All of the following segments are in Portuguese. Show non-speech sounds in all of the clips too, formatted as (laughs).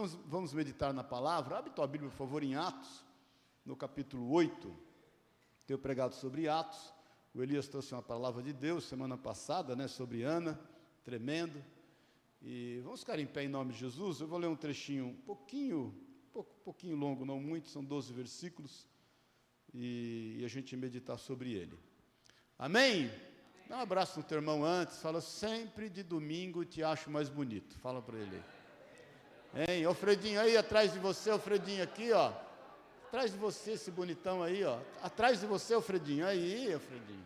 Vamos, meditar na palavra. Abre tua Bíblia, por favor, em Atos, no capítulo 8. Tenho pregado sobre Atos. O Elias trouxe uma palavra de Deus semana passada, né, sobre Ana, tremendo. E vamos ficar em pé em nome de Jesus. Eu vou ler um trechinho um pouquinho, um pouquinho longo, não muito, são 12 versículos, e, e a gente meditar sobre ele. Amém? Dá um abraço no teu irmão antes, fala sempre de domingo te acho mais bonito. Fala para ele aí. Hein, Alfredinho aí atrás de você, Alfredinho aqui, ó. Atrás de você, esse bonitão aí, ó. Atrás de você, Alfredinho. Aí, Alfredinho.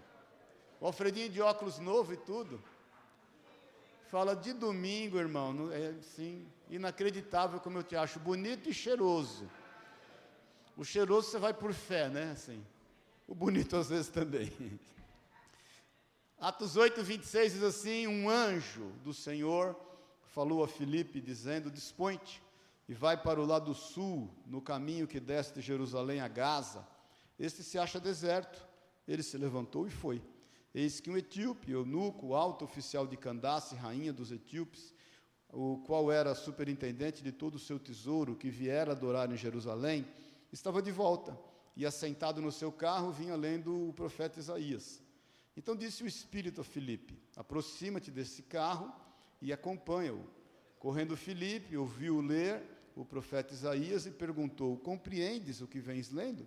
O Alfredinho de óculos novo e tudo. Fala de domingo, irmão. É sim, inacreditável como eu te acho. Bonito e cheiroso. O cheiroso você vai por fé, né? Assim. O bonito às vezes também. (laughs) Atos 8, 26 diz assim: Um anjo do Senhor falou a Filipe, dizendo: Dispõe-te e vai para o lado sul, no caminho que desce de Jerusalém a Gaza. Este se acha deserto. Ele se levantou e foi. Eis que um etíope, eunuco, alto oficial de Candace, rainha dos etíopes, o qual era superintendente de todo o seu tesouro, que viera adorar em Jerusalém, estava de volta e, assentado no seu carro, vinha lendo o profeta Isaías. Então disse o Espírito a Filipe: Aproxima-te desse carro e acompanha-o. Correndo Filipe, ouviu ler o profeta Isaías e perguntou: Compreendes o que vens lendo?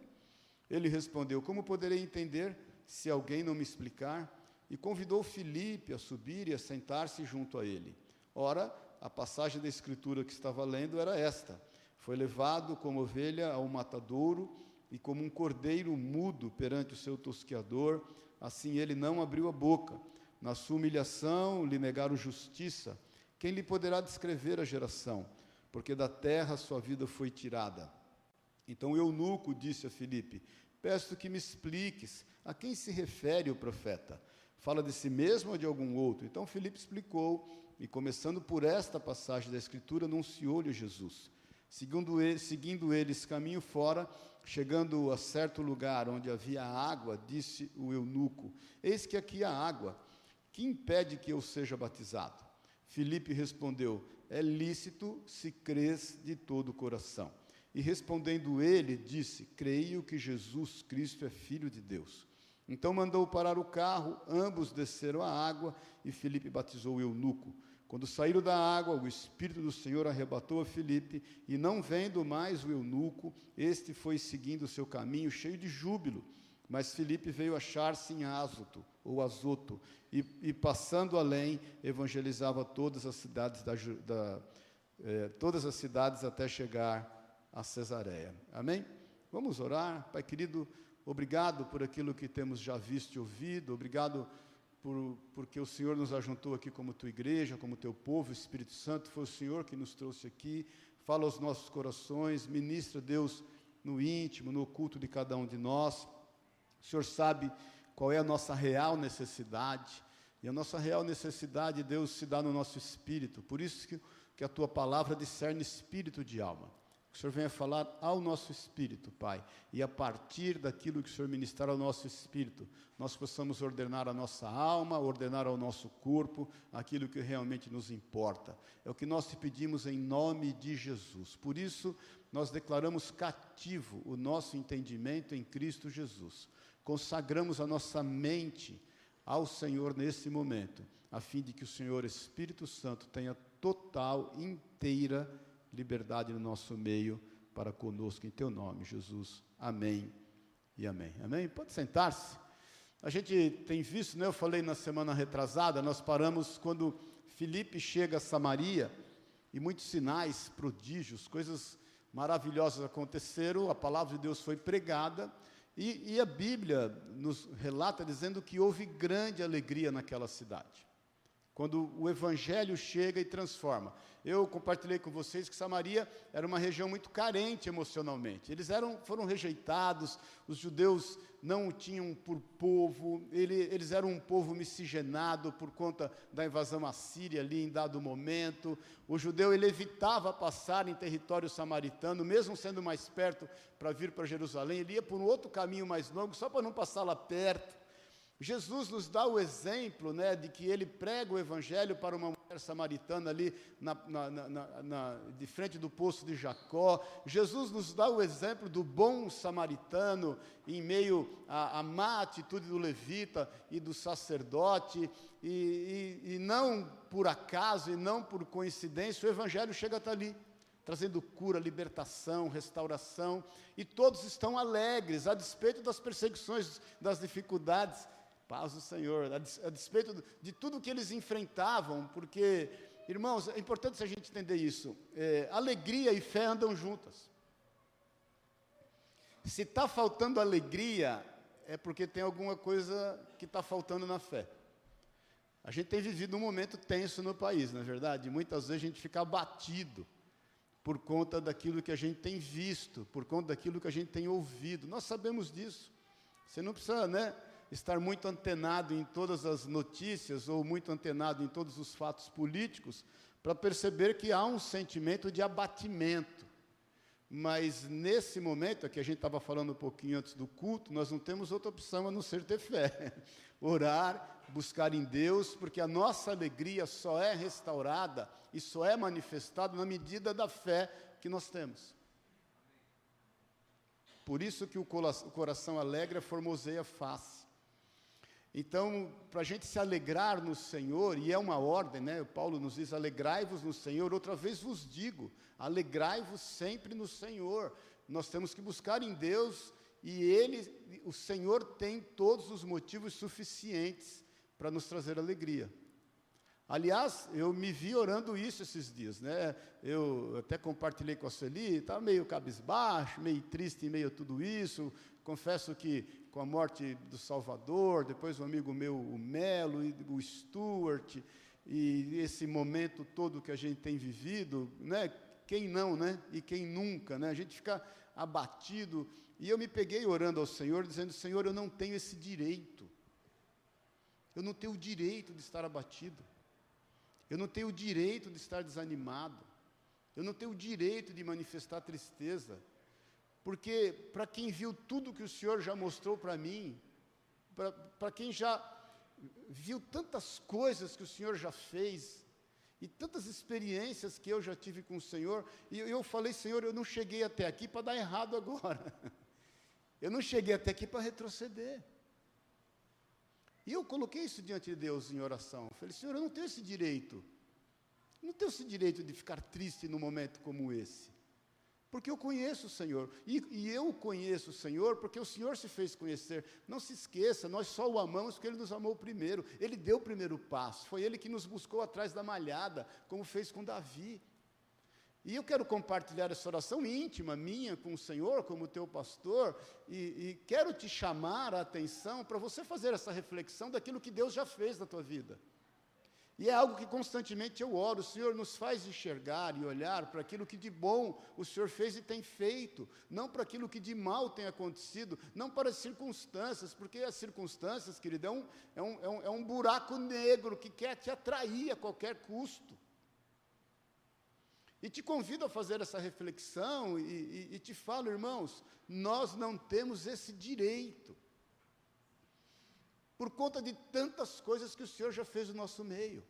Ele respondeu: Como poderei entender se alguém não me explicar? E convidou Filipe a subir e a sentar-se junto a ele. Ora, a passagem da escritura que estava lendo era esta: Foi levado como ovelha ao matadouro e como um cordeiro mudo perante o seu tosqueador, assim ele não abriu a boca. Na sua humilhação lhe negaram justiça. Quem lhe poderá descrever a geração? Porque da terra sua vida foi tirada. Então o eunuco disse a Filipe: Peço que me expliques a quem se refere o profeta. Fala de si mesmo ou de algum outro? Então Filipe explicou, e começando por esta passagem da Escritura, anunciou-lhe Jesus. Seguindo, ele, seguindo eles caminho fora, chegando a certo lugar onde havia água, disse o eunuco: Eis que aqui há água que impede que eu seja batizado? Filipe respondeu: É lícito se crês de todo o coração. E respondendo ele, disse: Creio que Jesus Cristo é filho de Deus. Então mandou parar o carro, ambos desceram a água e Filipe batizou o eunuco. Quando saíram da água, o Espírito do Senhor arrebatou a Filipe, e não vendo mais o eunuco, este foi seguindo o seu caminho, cheio de júbilo. Mas Filipe veio achar-se em Azoto, ou Azoto, e, e, passando além, evangelizava todas as cidades da, da eh, todas as cidades até chegar a Cesareia. Amém? Vamos orar, Pai querido. Obrigado por aquilo que temos já visto e ouvido. Obrigado por, porque o Senhor nos ajuntou aqui como tua igreja, como teu povo, o Espírito Santo. Foi o Senhor que nos trouxe aqui. Fala aos nossos corações, ministra Deus no íntimo, no oculto de cada um de nós. O Senhor sabe qual é a nossa real necessidade. E a nossa real necessidade, Deus, se dá no nosso espírito. Por isso que, que a tua palavra discerne espírito de alma. O Senhor venha falar ao nosso espírito, Pai. E a partir daquilo que o Senhor ministrar ao nosso espírito, nós possamos ordenar a nossa alma, ordenar ao nosso corpo aquilo que realmente nos importa. É o que nós te pedimos em nome de Jesus. Por isso, nós declaramos cativo o nosso entendimento em Cristo Jesus consagramos a nossa mente ao Senhor nesse momento, a fim de que o Senhor Espírito Santo tenha total, inteira liberdade no nosso meio para conosco, em teu nome, Jesus. Amém e amém. Amém? Pode sentar-se. A gente tem visto, né, eu falei na semana retrasada, nós paramos quando Filipe chega a Samaria e muitos sinais, prodígios, coisas maravilhosas aconteceram, a palavra de Deus foi pregada e, e, a Bíblia nos relata dizendo que houve grande alegria naquela cidade. Quando o Evangelho chega e transforma. Eu compartilhei com vocês que Samaria era uma região muito carente emocionalmente. Eles eram, foram rejeitados, os judeus não o tinham por povo, ele, eles eram um povo miscigenado por conta da invasão assíria ali em dado momento. O judeu ele evitava passar em território samaritano, mesmo sendo mais perto para vir para Jerusalém, ele ia por um outro caminho mais longo, só para não passar lá perto. Jesus nos dá o exemplo né, de que ele prega o evangelho para uma mulher samaritana ali na, na, na, na, de frente do poço de Jacó. Jesus nos dá o exemplo do bom samaritano em meio à, à má atitude do levita e do sacerdote. E, e, e não por acaso e não por coincidência, o evangelho chega até ali trazendo cura, libertação, restauração, e todos estão alegres, a despeito das perseguições, das dificuldades. Paz do Senhor, a despeito de tudo que eles enfrentavam, porque, irmãos, é importante a gente entender isso. É, alegria e fé andam juntas. Se está faltando alegria, é porque tem alguma coisa que está faltando na fé. A gente tem vivido um momento tenso no país, não é verdade? Muitas vezes a gente fica abatido por conta daquilo que a gente tem visto, por conta daquilo que a gente tem ouvido. Nós sabemos disso. Você não precisa, né? Estar muito antenado em todas as notícias ou muito antenado em todos os fatos políticos para perceber que há um sentimento de abatimento. Mas nesse momento, aqui a gente estava falando um pouquinho antes do culto, nós não temos outra opção a não ser ter fé. (laughs) Orar, buscar em Deus, porque a nossa alegria só é restaurada e só é manifestada na medida da fé que nós temos. Por isso que o coração alegre formoseia face. Então, para a gente se alegrar no Senhor, e é uma ordem, né? Paulo nos diz: alegrai-vos no Senhor. Outra vez vos digo: alegrai-vos sempre no Senhor. Nós temos que buscar em Deus, e Ele, o Senhor, tem todos os motivos suficientes para nos trazer alegria. Aliás, eu me vi orando isso esses dias, né? Eu até compartilhei com a Celi, estava meio cabisbaixo, meio triste em meio a tudo isso. Confesso que com a morte do Salvador, depois um amigo meu, o Melo, e o Stuart, e esse momento todo que a gente tem vivido, né? Quem não, né? E quem nunca, né? A gente fica abatido. E eu me peguei orando ao Senhor, dizendo: Senhor, eu não tenho esse direito. Eu não tenho o direito de estar abatido. Eu não tenho o direito de estar desanimado. Eu não tenho o direito de manifestar tristeza. Porque para quem viu tudo que o Senhor já mostrou para mim, para quem já viu tantas coisas que o Senhor já fez, e tantas experiências que eu já tive com o Senhor, e eu falei, Senhor, eu não cheguei até aqui para dar errado agora. (laughs) Eu não cheguei até aqui para retroceder. E eu coloquei isso diante de Deus em oração. falei, Senhor, eu não tenho esse direito. Eu não tenho esse direito de ficar triste num momento como esse. Porque eu conheço o Senhor, e, e, eu conheço o Senhor porque o Senhor se fez conhecer. Não se esqueça, nós só o amamos porque Ele nos amou primeiro. Ele deu o primeiro passo, foi Ele que nos buscou atrás da malhada, como fez com Davi. E eu quero compartilhar essa oração íntima minha com o Senhor, como teu pastor, e, e quero te chamar a atenção para você fazer essa reflexão daquilo que Deus já fez na tua vida. E é algo que constantemente eu oro, o Senhor nos faz enxergar e olhar para aquilo que de bom o Senhor fez e tem feito, não para aquilo que de mal tem acontecido, não para as circunstâncias, porque as circunstâncias, querido, é um, é um, é um, é buraco negro que quer te atrair a qualquer custo. E te convido a fazer essa reflexão e, e, e te falo, irmãos, nós não temos esse direito por conta de tantas coisas que o Senhor já fez no nosso meio,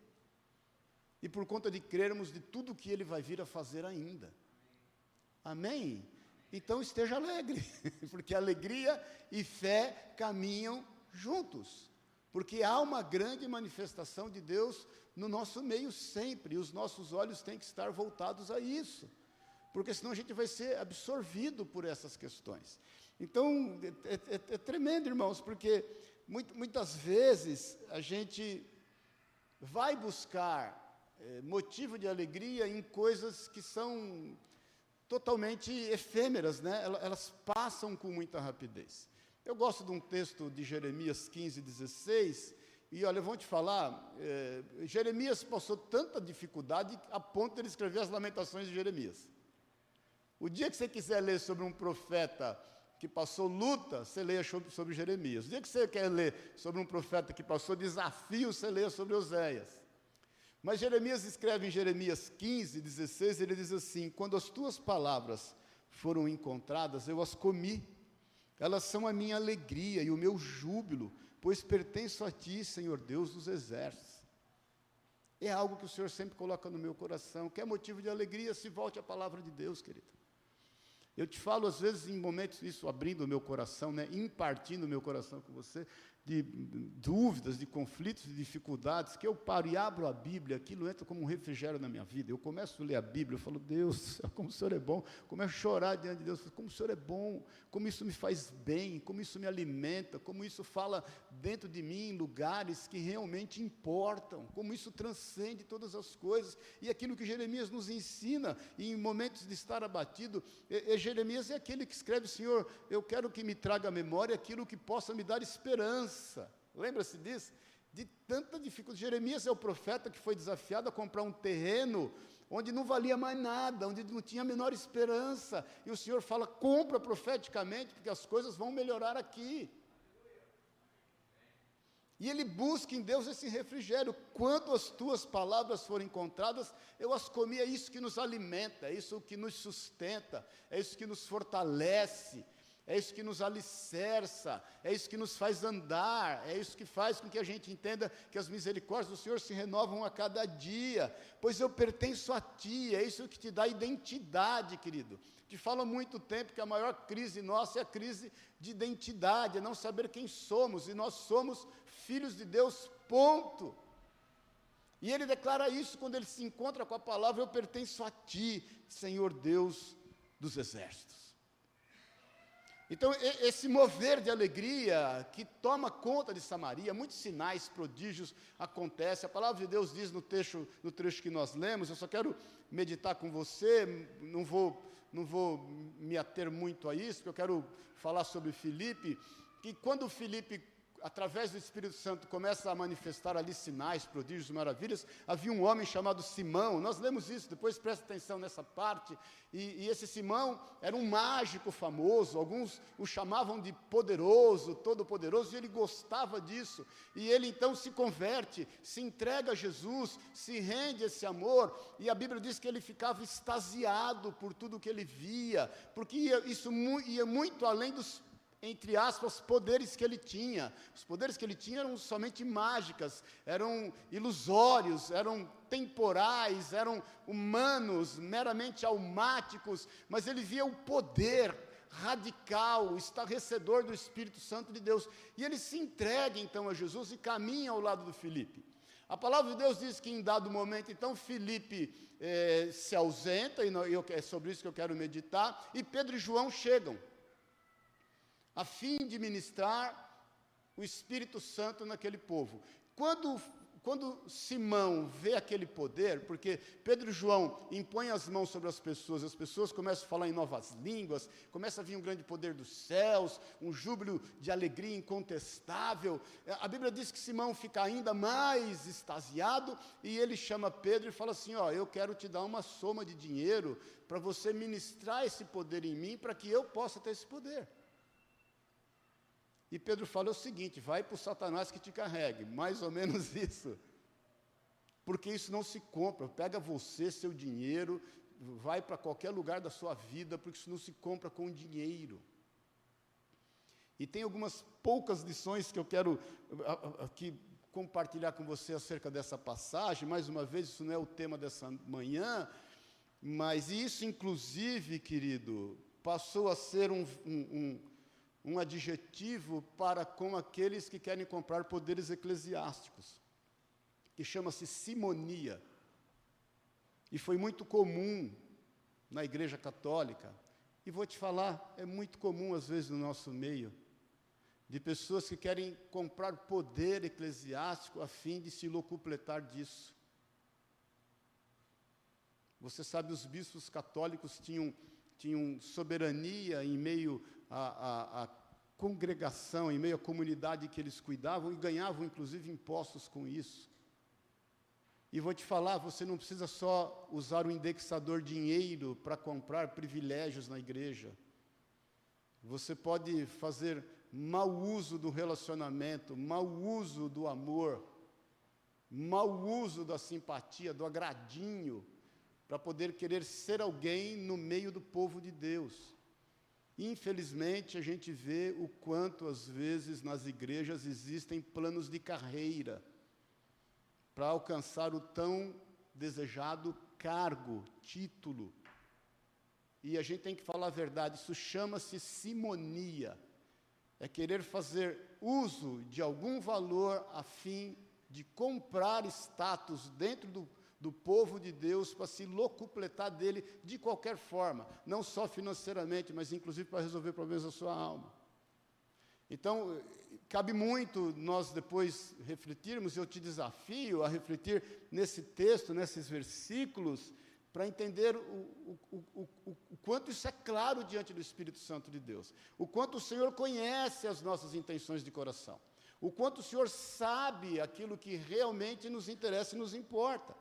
e por conta de crermos de tudo que Ele vai vir a fazer ainda. Amém? Então esteja alegre, (laughs) porque alegria e fé caminham juntos, porque há uma grande manifestação de Deus no nosso meio sempre, e os nossos olhos têm que estar voltados a isso, porque senão a gente vai ser absorvido por essas questões. Então, é, é, é tremendo, irmãos, porque muitas vezes a gente vai buscar é, motivo de alegria em coisas que são totalmente efêmeras, né? elas, passam com muita rapidez. Eu gosto de um texto de Jeremias 15, 16, e olha, vou te falar, é, Jeremias passou tanta dificuldade a ponto de ele escrever as lamentações de Jeremias. O dia que você quiser ler sobre um profeta que passou luta, você leia sobre, Jeremias. O dia que você quer ler sobre um profeta que passou desafio, você leia sobre Oséias. Mas Jeremias escreve em Jeremias 15, 16, ele diz assim: Quando as tuas palavras foram encontradas, eu as comi. Elas são a minha alegria e o meu júbilo, pois pertenço a ti, Senhor Deus dos exércitos. É algo que o Senhor sempre coloca no meu coração, que é motivo de alegria, se volte à palavra de Deus, querido. Eu te falo, às vezes, em momentos, isso abrindo o meu coração, né, impartindo o meu coração com você, de dúvidas, de conflitos, de dificuldades, que eu paro e abro a Bíblia, aquilo entra como um refrigério na minha vida. Eu começo a ler a Bíblia, eu falo, Deus, (laughs) como o Senhor é bom. Começo a chorar diante de Deus, como o Senhor é bom, como isso me faz bem, como isso me alimenta, como isso fala dentro de mim em lugares que realmente importam, como isso transcende todas as coisas. E aquilo que Jeremias nos ensina, em momentos de estar abatido, e, e Jeremias é aquele que escreve, Senhor, eu quero que me traga à memória aquilo que possa me dar esperança Lembra-se disso? De tanta dificuldade. Jeremias é o profeta que foi desafiado a comprar um terreno onde não valia mais nada, onde não tinha a menor esperança. E o Senhor fala: compra profeticamente, porque as coisas vão melhorar aqui. E ele busca em Deus esse refrigério. Quando as tuas palavras forem encontradas, eu as comi. É isso que nos alimenta, é isso que nos sustenta, é isso que nos fortalece é isso que nos alicerça, é isso que nos faz andar, é isso que faz com que a gente entenda que as misericórdias do Senhor se renovam a cada dia, pois eu pertenço a Ti, é isso que te dá identidade, querido. Te falo há muito tempo que a maior crise nossa é a crise de identidade, é não saber quem somos, e nós somos filhos de Deus, ponto. E ele declara isso quando ele se encontra com a palavra: Eu pertenço a Ti, Senhor Deus dos exércitos. Então, esse mover de alegria que toma conta de Samaria, muitos sinais, prodígios acontecem. A palavra de Deus diz no trecho, no trecho que nós lemos, eu só quero meditar com você, não vou, não vou me ater muito a isso, porque eu quero falar sobre Filipe, que quando Filipe através do Espírito Santo, começa a manifestar ali sinais, prodígios, maravilhas. Havia um homem chamado Simão, nós lemos isso, depois presta atenção nessa parte. E, e, esse Simão era um mágico famoso, alguns o chamavam de poderoso, todo-poderoso, e ele gostava disso. E ele então se converte, se entrega a Jesus, se rende a esse amor, e a Bíblia diz que ele ficava extasiado por tudo que ele via, porque ia, isso ia muito além dos entre aspas, poderes que ele tinha. Os poderes que ele tinha eram somente mágicas, eram ilusórios, eram temporais, eram humanos, meramente almáticos, mas ele via o poder radical, estarrecedor do Espírito Santo de Deus. E ele se entrega então a Jesus e caminha ao lado do Filipe. A palavra de Deus diz que em dado momento, então, Filipe eh, se ausenta, e é sobre isso que eu quero meditar, e Pedro e João chegam a fim de ministrar o Espírito Santo naquele povo. Quando, quando Simão vê aquele poder, porque Pedro e João impõem as mãos sobre as pessoas, as pessoas começam a falar em novas línguas, começa a vir um grande poder dos céus, um júbilo de alegria incontestável. A Bíblia diz que Simão fica ainda mais extasiado e ele chama Pedro e fala assim: Ó, eu quero te dar uma soma de dinheiro para você ministrar esse poder em mim, para que eu possa ter esse poder. E Pedro fala o seguinte: vai para o Satanás que te carregue, (laughs) mais ou menos isso. Porque isso não se compra, pega você, seu dinheiro, vai para qualquer lugar da sua vida, porque isso não se compra com dinheiro. E tem algumas poucas lições que eu quero aqui compartilhar com você acerca dessa passagem. Mais uma vez, isso não é o tema dessa manhã, mas isso, inclusive, querido, passou a ser um, um, um adjetivo para com aqueles que querem comprar poderes eclesiásticos, que chama-se simonia. E foi muito comum na Igreja Católica, e vou te falar, é muito comum às vezes no nosso meio, de pessoas que querem comprar poder eclesiástico a fim de se locupletar disso. Você sabe, os bispos católicos tinham, tinham soberania em meio a, a, a congregação, em meio à comunidade que eles cuidavam e ganhavam inclusive impostos com isso. E vou te falar, você não precisa só usar o indexador dinheiro para comprar privilégios na igreja. Você pode fazer mau uso do relacionamento, mau uso do amor, mau uso da simpatia, do agradinho, para poder querer ser alguém no meio do povo de Deus. Infelizmente, a gente vê o quanto, às vezes, nas igrejas existem planos de carreira para alcançar o tão desejado cargo, título. E a gente tem que falar a verdade, isso chama-se simonia. É querer fazer uso de algum valor a fim de comprar status dentro do, do povo de Deus para se locupletar dele de qualquer forma, não só financeiramente, mas inclusive para resolver problemas da sua alma. Então, cabe muito nós depois refletirmos, eu te desafio a refletir nesse texto, nesses versículos, para entender o, o, o, o, quanto isso é claro diante do Espírito Santo de Deus, o quanto o Senhor conhece as nossas intenções de coração, o quanto o Senhor sabe aquilo que realmente nos interessa e nos importa.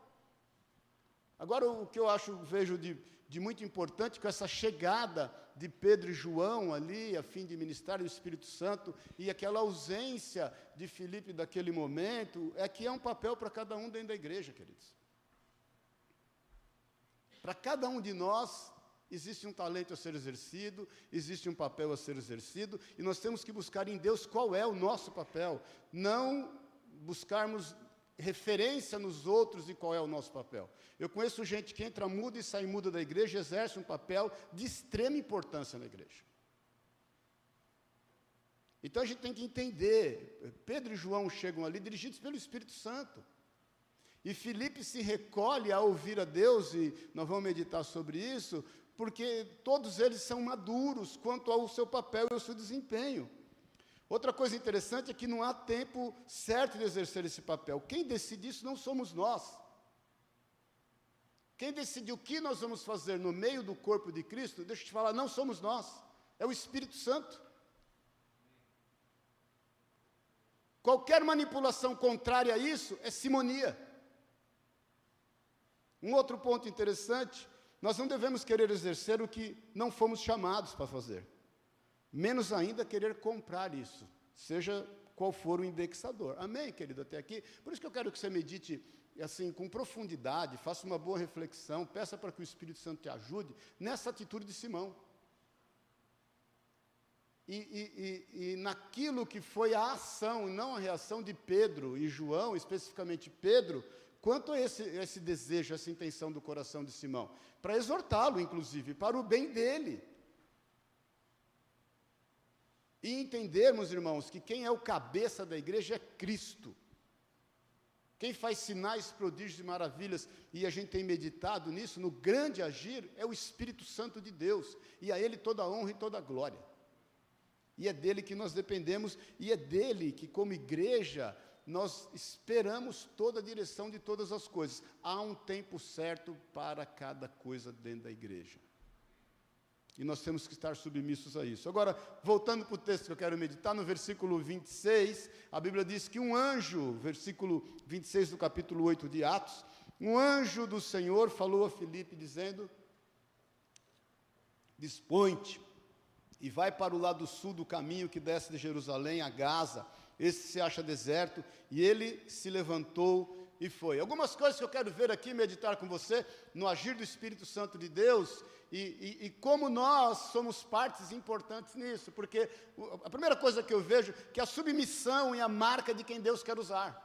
Agora, o que eu acho, vejo de, de muito importante com essa chegada de Pedro e João ali, a fim de ministrar o Espírito Santo, e aquela ausência de Filipe daquele momento, é que é um papel para cada um dentro da igreja, queridos. Para cada um de nós, existe um talento a ser exercido, existe um papel a ser exercido, e nós temos que buscar em Deus qual é o nosso papel, não buscarmos referência nos outros de qual é o nosso papel. Eu conheço gente que entra muda e sai muda da igreja e exerce um papel de extrema importância na igreja. Então a gente tem que entender, Pedro e João chegam ali dirigidos pelo Espírito Santo. E Felipe se recolhe a ouvir a Deus, e nós vamos meditar sobre isso, porque todos eles são maduros quanto ao seu papel e ao seu desempenho. Outra coisa interessante é que não há tempo certo de exercer esse papel. Quem decide isso não somos nós. Quem decide o que nós vamos fazer no meio do corpo de Cristo, deixa eu te falar, não somos nós, é o Espírito Santo. Qualquer manipulação contrária a isso é simonia. Um outro ponto interessante, nós não devemos querer exercer o que não fomos chamados para fazer menos ainda querer comprar isso, seja qual for o indexador. Amém, querido, até aqui? Por isso que eu quero que você medite assim com profundidade, faça uma boa reflexão, peça para que o Espírito Santo te ajude nessa atitude de Simão. E, e, e, e, naquilo que foi a ação, não a reação de Pedro e João, especificamente Pedro, quanto a esse, esse desejo, essa intenção do coração de Simão, para exortá-lo, inclusive, para o bem dele. E entendermos, irmãos, que quem é o cabeça da igreja é Cristo. Quem faz sinais, prodígios e maravilhas, e a gente tem meditado nisso, no grande agir, é o Espírito Santo de Deus, e a Ele toda a honra e toda a glória. E é dele que nós dependemos, e é dele que, como igreja, nós esperamos toda a direção de todas as coisas. Há um tempo certo para cada coisa dentro da igreja. E nós temos que estar submissos a isso. Agora, voltando para o texto que eu quero meditar, no versículo 26, a Bíblia diz que um anjo, versículo 26 do capítulo 8 de Atos, um anjo do Senhor falou a Filipe, dizendo: Dispõe-te e vai para o lado sul do caminho que desce de Jerusalém a Gaza. Esse se acha deserto. E ele se levantou e foi. Algumas coisas que eu quero ver aqui, meditar com você, no agir do Espírito Santo de Deus e, e, e, como nós somos partes importantes nisso, porque a primeira coisa que eu vejo é que a submissão é a marca de quem Deus quer usar.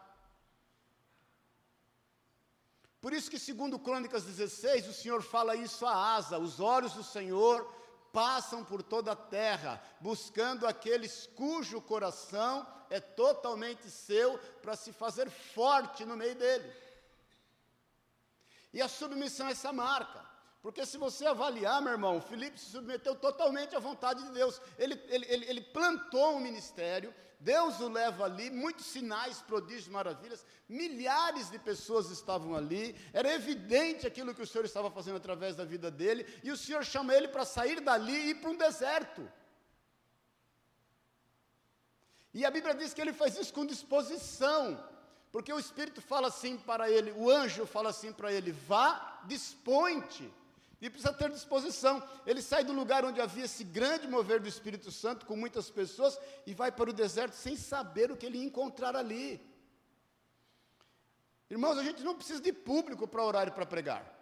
Por isso que segundo Crônicas 16, o Senhor fala isso a Asa, os olhos do Senhor passam por toda a terra, buscando aqueles cujo coração é totalmente seu, para se fazer forte no meio dele. E a submissão é essa marca. Porque se você avaliar, meu irmão, Filipe se submeteu totalmente à vontade de Deus. Ele, ele, ele, plantou um ministério, Deus o leva ali, muitos sinais, prodígios, maravilhas, milhares de pessoas estavam ali, era evidente aquilo que o Senhor estava fazendo através da vida dele, e o Senhor chama ele para sair dali e ir para um deserto. E a Bíblia diz que ele faz isso com disposição, porque o Espírito fala assim para ele, o anjo fala assim para ele: vá, dispõe-te. E precisa ter disposição. Ele sai do lugar onde havia esse grande mover do Espírito Santo, com muitas pessoas, e vai para o deserto sem saber o que ele encontrar ali. Irmãos, a gente não precisa de público para orar e para pregar.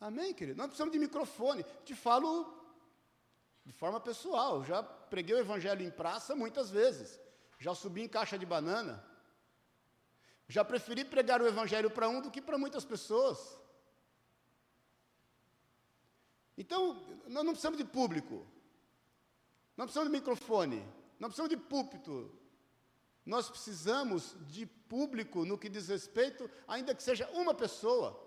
Amém, querido? Nós precisamos de microfone. Te falo de forma pessoal. Já preguei o evangelho em praça muitas vezes. Já subi em caixa de banana. Já preferi pregar o evangelho para um do que para muitas pessoas. Então, nós não precisamos de público. Não precisamos de microfone. Não precisamos de púlpito. Nós precisamos de público no que diz respeito, ainda que seja uma pessoa.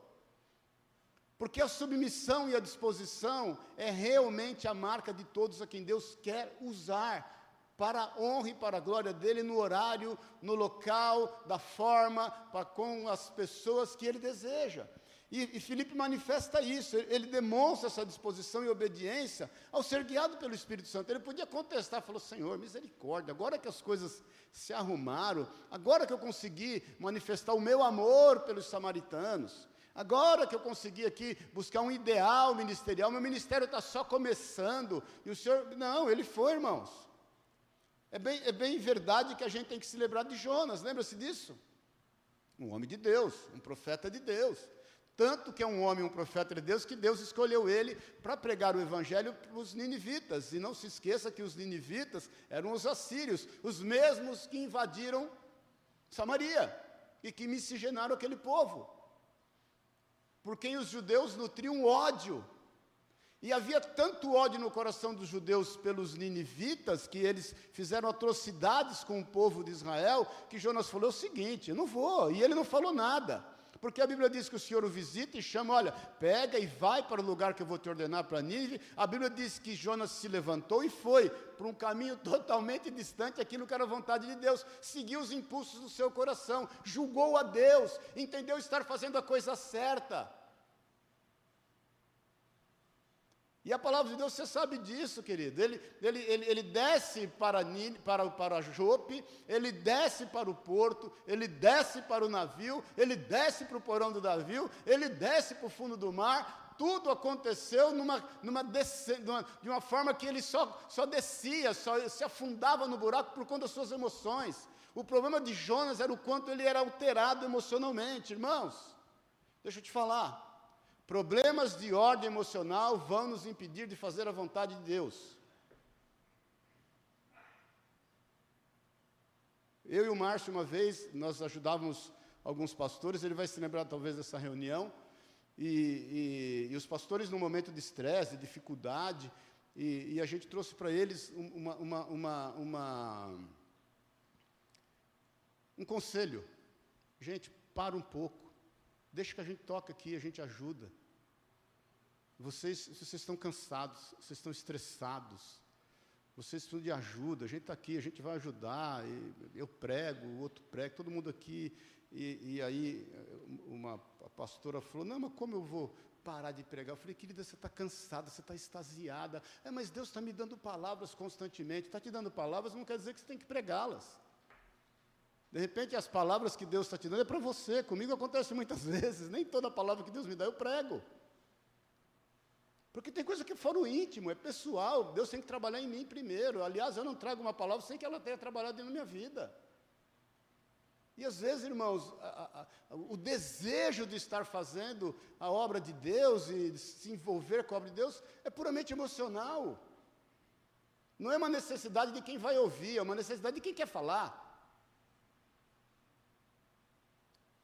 Porque a submissão e a disposição é realmente a marca de todos a quem Deus quer usar para a honra e para a glória dele no horário, no local, da forma, para com as pessoas que ele deseja. E, e manifesta isso, ele, ele, demonstra essa disposição e obediência ao ser guiado pelo Espírito Santo. Ele podia contestar, falou: Senhor, misericórdia, agora que as coisas se arrumaram, agora que eu consegui manifestar o meu amor pelos samaritanos, Agora que eu consegui aqui buscar um ideal ministerial, meu ministério está só começando, e o Senhor. Não, ele foi, irmãos. É bem, é bem verdade que a gente tem que se lembrar de Jonas, lembra-se disso? Um homem de Deus, um profeta de Deus. Tanto que é um homem, um profeta de Deus, que Deus escolheu ele para pregar o evangelho para os ninivitas. E não se esqueça que os ninivitas eram os assírios, os mesmos que invadiram Samaria e que miscigenaram aquele povo por quem os judeus nutriam ódio. E havia tanto ódio no coração dos judeus pelos ninivitas, que eles fizeram atrocidades com o povo de Israel, que Jonas falou o seguinte: eu não vou, e ele não falou nada. Porque a Bíblia diz que o Senhor o visita e chama, olha, pega e vai para o lugar que eu vou te ordenar para Nínive. A Bíblia diz que Jonas se levantou e foi para um caminho (laughs) totalmente distante aquilo que era a vontade de Deus. Seguiu os impulsos do seu coração, julgou a Deus, entendeu estar fazendo a coisa certa. E a palavra de Deus, você sabe disso, querido. Ele, ele, ele, ele desce para, para, para Jope, ele desce para o porto, ele desce para o navio, ele desce para o porão do navio, ele desce para o fundo do mar. Tudo aconteceu numa, numa, numa de uma forma que ele só, só descia, só se afundava no buraco por conta das suas emoções. O problema de Jonas era o quanto ele era alterado emocionalmente, irmãos. Deixa eu te falar. Problemas de ordem emocional vão nos impedir de fazer a vontade de Deus. Eu e o Márcio, uma vez, nós ajudávamos alguns pastores, ele vai se lembrar talvez dessa reunião, e, e, e os pastores, num momento de estresse, de dificuldade, e, e, a gente trouxe para eles uma, uma, uma, uma, um conselho. Gente, para um pouco. Deixa que a gente toca aqui, a gente ajuda. Vocês, vocês estão cansados, vocês estão estressados, vocês precisam de ajuda, a gente está aqui, a gente vai ajudar, eu prego, o outro prega, todo mundo aqui. E, e aí uma pastora falou, não, mas como eu vou parar de pregar? Eu falei, querida, você está cansada, você está extasiada. É, mas Deus está me dando palavras constantemente. Está te dando palavras, não quer dizer que você tem que pregá-las. De repente, as palavras que Deus está te dando é para você. Comigo acontece muitas (laughs) vezes. Nem toda palavra que Deus me dá eu prego. Porque tem coisa que é fora o íntimo, é pessoal. Deus tem que trabalhar em mim primeiro. Aliás, eu não trago uma palavra sem que ela tenha trabalhado na minha vida. E às vezes, irmãos, a, a, o desejo de estar fazendo a obra de Deus e de se envolver com a obra de Deus é puramente emocional. Não é uma necessidade de quem vai ouvir, é uma necessidade de quem quer falar.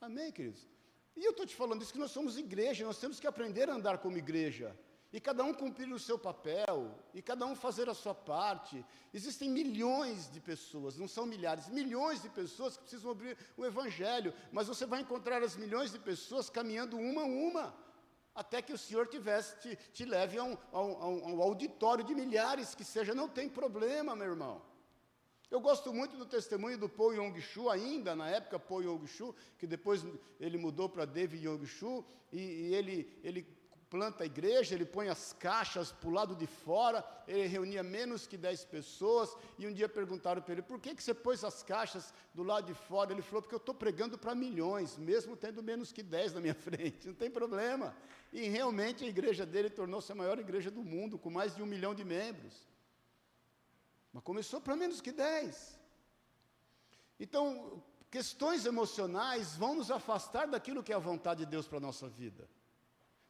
Amém, queridos? E eu estou te falando isso que nós somos igreja, nós temos que aprender a andar como igreja. E cada um cumprir o seu papel, e cada um fazer a sua parte. Existem milhões de pessoas, não são milhares, milhões de pessoas que precisam abrir o Evangelho, mas você vai encontrar as milhões de pessoas caminhando uma a uma, até que o Senhor tivesse, te, te leve a um, a, um, a um auditório de milhares, que seja, não tem problema, meu irmão. Eu gosto muito do testemunho do Po Yong-Shu, ainda na época Po Yong-Shu, que depois ele mudou para David Yong-Shu, e, e, ele, ele planta a igreja, ele põe as caixas para o lado de fora, ele reunia menos que 10 pessoas, e um dia perguntaram para ele, por que, que você pôs as caixas do lado de fora? Ele falou, porque eu estou pregando para milhões, mesmo tendo menos que 10 na minha (laughs) frente, não tem problema. E realmente a igreja dele tornou-se a maior igreja do mundo, com mais de um milhão de membros. Mas começou para menos que 10. Então, questões emocionais vão nos afastar daquilo que é a vontade de Deus para a nossa vida.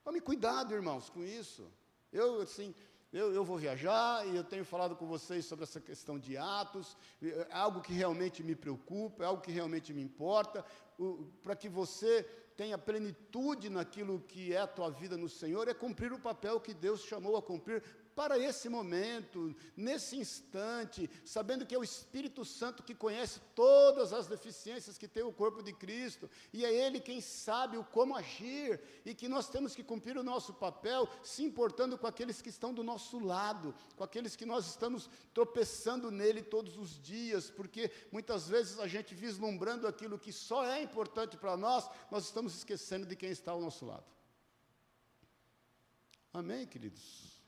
Tome cuidado, irmãos, com isso. Eu, assim, eu, eu, vou viajar e eu tenho falado com vocês sobre essa questão de atos, é algo que realmente me preocupa, é algo que realmente me importa, para que você tenha plenitude naquilo que é a tua vida no Senhor, é cumprir o papel que Deus chamou a cumprir para esse momento, nesse instante, sabendo que é o Espírito Santo que conhece todas as deficiências que tem o corpo de Cristo, e é Ele quem sabe o como agir, e que nós temos que cumprir o nosso papel, se importando com aqueles que estão do nosso lado, com aqueles que nós estamos tropeçando nele todos os dias, porque muitas vezes a gente vislumbrando aquilo que só é importante para nós, nós estamos esquecendo de quem está ao nosso lado. Amém, queridos?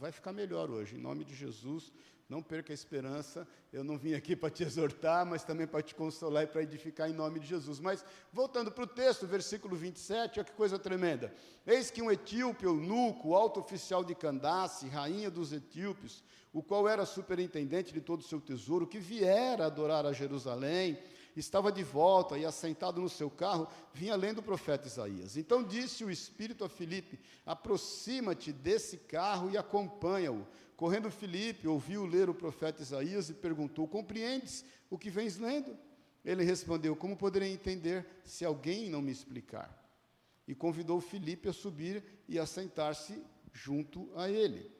Vai ficar melhor hoje, em nome de Jesus. Não perca a esperança. Eu não vim aqui (laughs) para te exortar, mas também para te consolar e para edificar em nome de Jesus. Mas, voltando para o texto, versículo 27, olha que coisa tremenda. Eis que um etíope, eunuco, alto oficial de Candace, rainha dos etíopes, o qual era superintendente de todo o seu tesouro, que viera adorar a Jerusalém, estava de volta e assentado no seu carro, vinha lendo o profeta Isaías. Então disse o Espírito a Filipe: aproxima-te desse carro e acompanha-o. Correndo Filipe, ouviu ler o profeta Isaías e perguntou: Compreendes o que vens lendo? Ele respondeu: Como poderei entender se alguém não me explicar? E convidou Filipe a subir e a sentar-se junto a ele.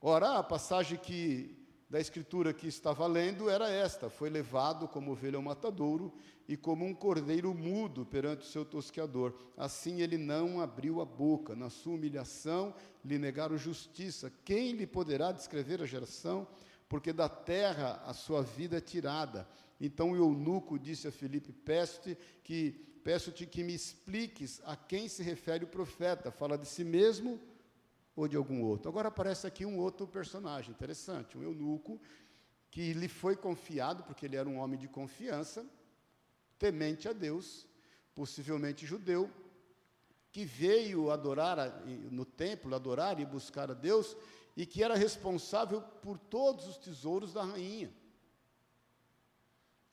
Ora, a passagem que da escritura que estava lendo era esta: Foi levado como ovelha ao matadouro e como um cordeiro mudo perante o seu tosqueador. Assim ele não abriu a boca. Na sua humilhação lhe negaram justiça. Quem lhe poderá descrever a geração? Porque da terra a sua vida é tirada. Então o eunuco disse a Filipe: Peço-te que, peço-te que me expliques a quem se refere o profeta. Fala de si mesmo ou de algum outro. Agora aparece aqui um outro personagem interessante, um eunuco, que lhe foi confiado, porque ele era um homem de confiança, temente a Deus, possivelmente judeu, que veio adorar no templo, adorar e buscar a Deus, e que era responsável por todos os tesouros da rainha.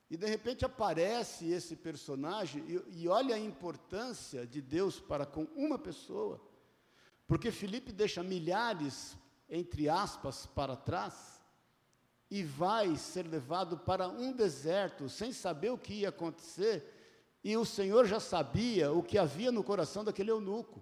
E de repente aparece esse personagem, e, e olha a importância de Deus para com uma pessoa. Porque Felipe deixa milhares, entre aspas, para trás e vai ser levado para um deserto sem saber o que ia acontecer. E o Senhor já sabia o que havia no coração daquele eunuco.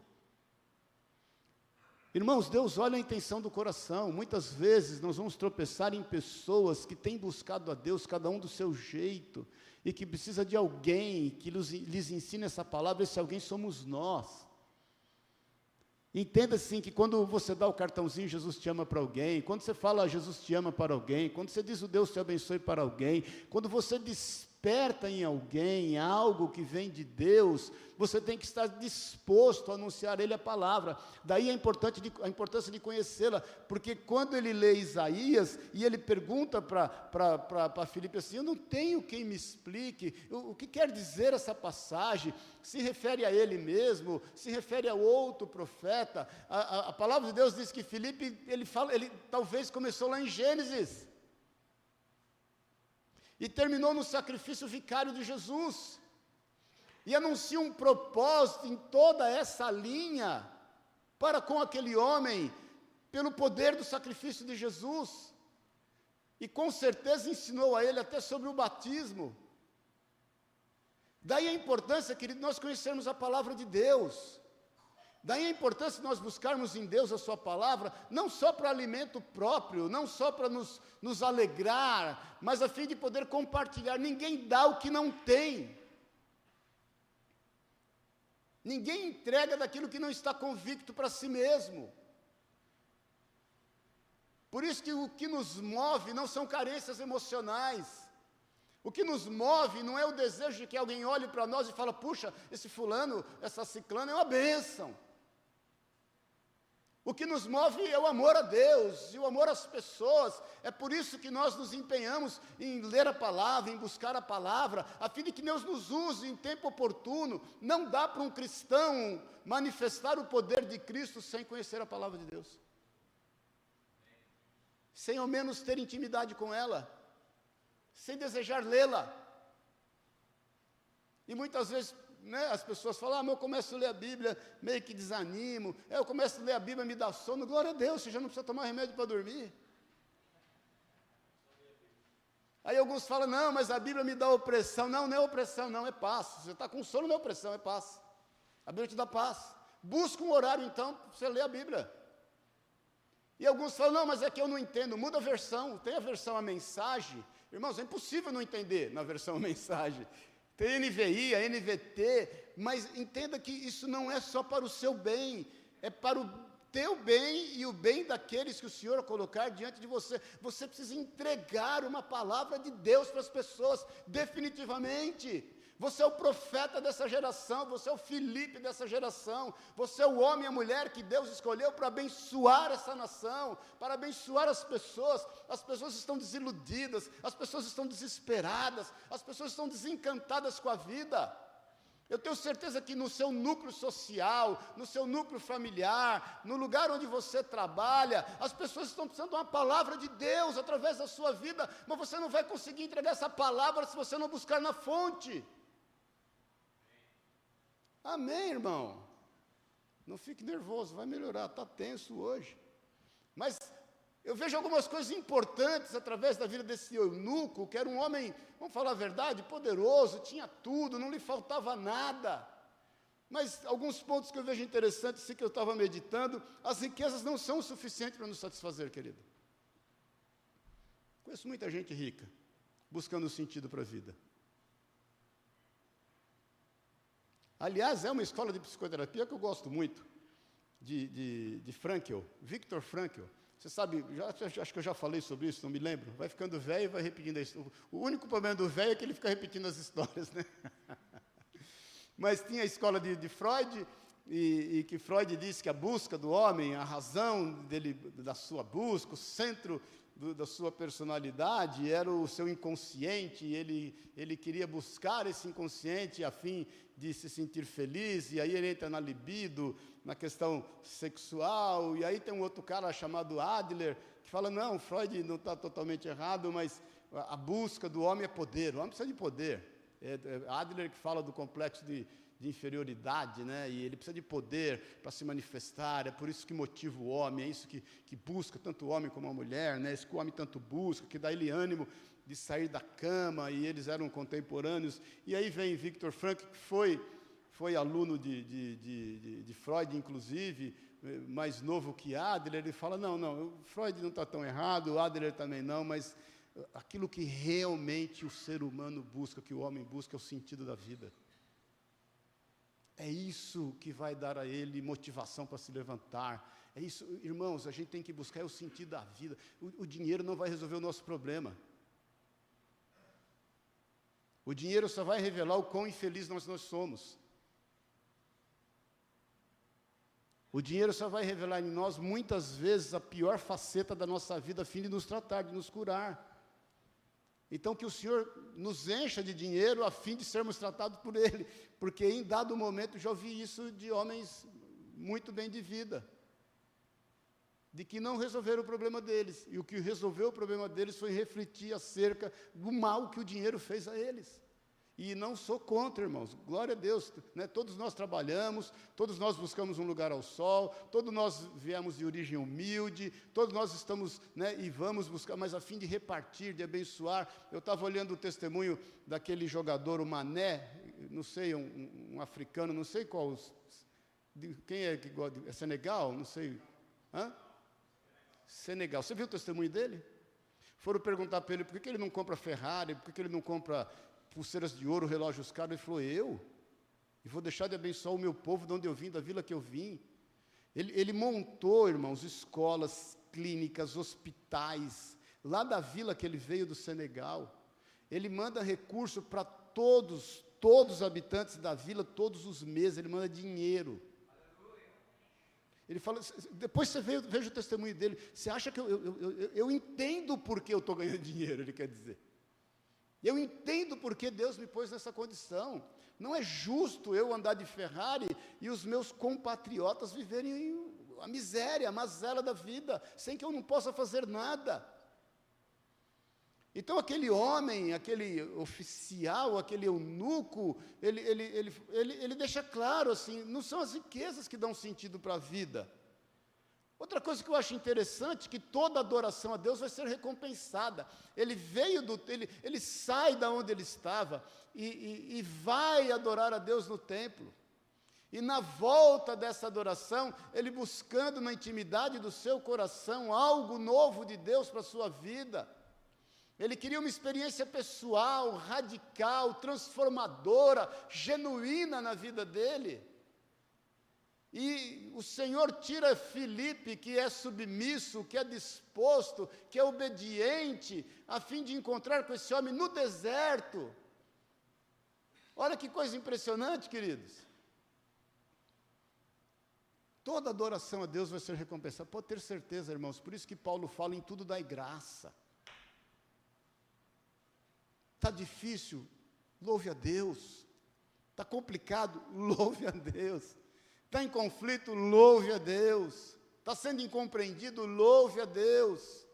Irmãos, Deus olha a intenção do coração. Muitas vezes nós vamos tropeçar em pessoas que têm buscado a Deus, cada um do seu jeito, e que precisa de alguém que lhes ensine essa palavra. Esse alguém somos nós. Entenda assim que quando você dá o cartãozinho Jesus te ama para alguém, quando você fala Jesus te ama para alguém, quando você diz o Deus te abençoe para alguém, quando você diz desperta em alguém algo que vem de Deus, você tem que estar disposto a anunciar ele a palavra. Daí a, importante a importância de conhecê-la, porque quando ele lê Isaías e ele pergunta para Filipe assim: Eu não tenho quem me explique o, o que quer dizer essa passagem, se refere a ele mesmo, se refere a outro profeta. A, a, a palavra de Deus diz que Filipe, ele fala, ele talvez começou lá em Gênesis e terminou no sacrifício vicário de Jesus. E anuncia um propósito em toda essa linha para com aquele homem, pelo poder do sacrifício de Jesus. E com certeza ensinou a ele até sobre o batismo. Daí a importância, querido, nós conhecermos a palavra de Deus. Daí a importância de nós buscarmos em Deus a Sua palavra, não só para alimento próprio, não só para nos, nos alegrar, mas a fim de poder compartilhar. Ninguém dá o que não tem. Ninguém entrega daquilo que não está convicto para si mesmo. Por isso que o que nos move não são carências emocionais. O que nos move não é o desejo de que alguém olhe para nós e fale, puxa, esse fulano, essa ciclana é uma bênção. O que nos move é o amor a Deus e o amor às pessoas. É por isso que nós nos empenhamos em ler a palavra, em buscar a palavra, a fim de que Deus nos use em tempo oportuno. Não dá para um cristão manifestar o poder de Cristo sem conhecer a palavra de Deus. Sem ao menos ter intimidade com ela, sem desejar lê-la. E muitas vezes né, as pessoas falam, ah, mas eu começo a ler a Bíblia, meio que desanimo, eu começo a ler a Bíblia, me dá sono, glória a Deus, você já não precisa tomar remédio para dormir. Aí alguns falam, não, mas a Bíblia me dá opressão. Não, não é opressão, não, é paz. Você está com sono, não é opressão, é paz. A Bíblia te dá paz. Busca um horário, então, para você ler a Bíblia. E alguns falam, não, mas é que eu não entendo. Muda a versão. Tem a versão a mensagem. Irmãos, é impossível não entender na versão a mensagem. Tem NVI, a NVT, mas entenda que isso não é só para o seu bem, é para o teu bem e o bem daqueles que o Senhor colocar diante de você. Você precisa entregar uma palavra de Deus para as pessoas, definitivamente. Você é o profeta dessa geração, você é o Felipe dessa geração, você é o homem e a mulher que Deus escolheu para abençoar essa nação, para abençoar as pessoas. As pessoas estão desiludidas, as pessoas estão desesperadas, as pessoas estão desencantadas com a vida. Eu tenho certeza que no seu núcleo social, no seu núcleo familiar, no lugar onde você trabalha, as pessoas estão precisando de uma palavra de Deus através da sua vida, mas você não vai conseguir entregar essa palavra se você não buscar na fonte. Amém, irmão? Não fique nervoso, vai melhorar, está tenso hoje. Mas eu vejo algumas coisas importantes através da vida desse eunuco, que era um homem, vamos falar a verdade, poderoso, tinha tudo, não lhe faltava nada. Mas alguns pontos que eu vejo interessantes, assim que eu estava meditando, as riquezas não são o suficiente para nos satisfazer, querido. Conheço muita gente rica, buscando sentido para a vida. Aliás, é uma escola de psicoterapia que eu gosto muito, de, de, de Frankl. Você sabe, já, acho que eu já falei sobre isso, não me lembro. Vai ficando velho e vai repetindo isso. O único problema do velho é que ele fica repetindo as histórias, né? (laughs) Mas tinha a escola de, de Freud, e, e, que Freud disse que a busca do homem, a razão dele, da sua busca, o centro do, da sua personalidade era o seu inconsciente, ele, ele queria buscar esse inconsciente a fim de se sentir feliz, e aí ele entra na libido, na questão sexual, e aí tem um outro cara chamado Adler, que fala, não, Freud não está totalmente errado, mas a busca do homem é poder, o homem precisa de poder. É, é Adler que fala do complexo de, de inferioridade, né? e ele precisa de poder para se manifestar, é por isso que motiva o homem, é isso que, que busca tanto o homem como a mulher, né? é isso que o homem tanto busca, que dá ele ânimo de sair da cama, e eles eram contemporâneos. E aí vem Victor Frank, que foi, foi aluno de, de, de, de Freud, inclusive, mais novo que Adler, ele fala, não, não, Freud não está tão errado, Adler também não, mas aquilo que realmente o ser humano busca, que o homem busca, é o sentido da vida. É isso que vai dar a ele motivação para se levantar. É isso, irmãos, a gente tem que buscar é o sentido da vida. O, o dinheiro não vai resolver o nosso problema. O dinheiro só vai revelar o quão infeliz nós, nós somos. O dinheiro só vai revelar em nós, muitas vezes, a pior faceta da nossa vida, a fim de nos tratar, de nos curar. Então, que o Senhor nos encha de dinheiro a fim de sermos tratados por Ele, porque em dado momento já ouvi isso de homens muito bem de vida, de que não resolveram o problema deles, e o que resolveu o problema deles foi refletir acerca do mal que o dinheiro fez a eles. E não sou contra, irmãos, glória a Deus, né? todos nós trabalhamos, todos nós buscamos um lugar ao sol, todos nós viemos de origem humilde, todos nós estamos né, e vamos buscar, mas a fim de repartir, de abençoar. Eu estava olhando o testemunho daquele jogador, o Mané, não sei, um, um africano, não sei qual, quem é que gosta, é Senegal? Não sei, hã? Senegal, você viu o testemunho dele? Foram perguntar para ele por que, ele não compra Ferrari, por que ele não compra pulseiras de ouro, relógios caros. Ele falou: Eu? E vou deixar de abençoar o meu povo de onde eu vim, da vila que eu vim. Ele, ele montou, irmãos, escolas, clínicas, hospitais, lá da vila que ele veio do Senegal. Ele manda recurso para todos, todos os habitantes da vila, todos os meses, ele manda dinheiro. Ele fala, depois você veja, o testemunho dele, você acha que eu, eu, eu, eu entendo por que eu estou ganhando (laughs) dinheiro, ele quer dizer. Eu entendo porque Deus me pôs nessa condição. Não é justo eu andar de Ferrari e os meus compatriotas viverem a miséria, a mazela da vida, sem que eu não possa fazer nada. Então, aquele homem, aquele oficial, aquele eunuco, ele, ele, ele, ele, ele deixa claro assim: não são as riquezas que dão sentido para a vida. Outra coisa que eu acho interessante, que toda adoração a Deus vai ser recompensada. Ele veio do, ele, ele sai da onde ele estava e, e, e vai adorar a Deus no templo. E na volta dessa adoração, ele buscando na intimidade do seu coração algo novo de Deus para a sua vida. Ele queria uma experiência pessoal, radical, transformadora, genuína na vida dele. E o Senhor tira Filipe, que é submisso, que é disposto, que é obediente, a fim de encontrar com esse homem no deserto. Olha que coisa impressionante, queridos. Toda adoração a Deus vai ser recompensada. Pode ter certeza, irmãos. Por isso que Paulo fala em tudo dai graça. Está difícil, louve a Deus. Está complicado, (laughs) louve a Deus. Está em conflito, louve a Deus. Está sendo incompreendido, louve a Deus.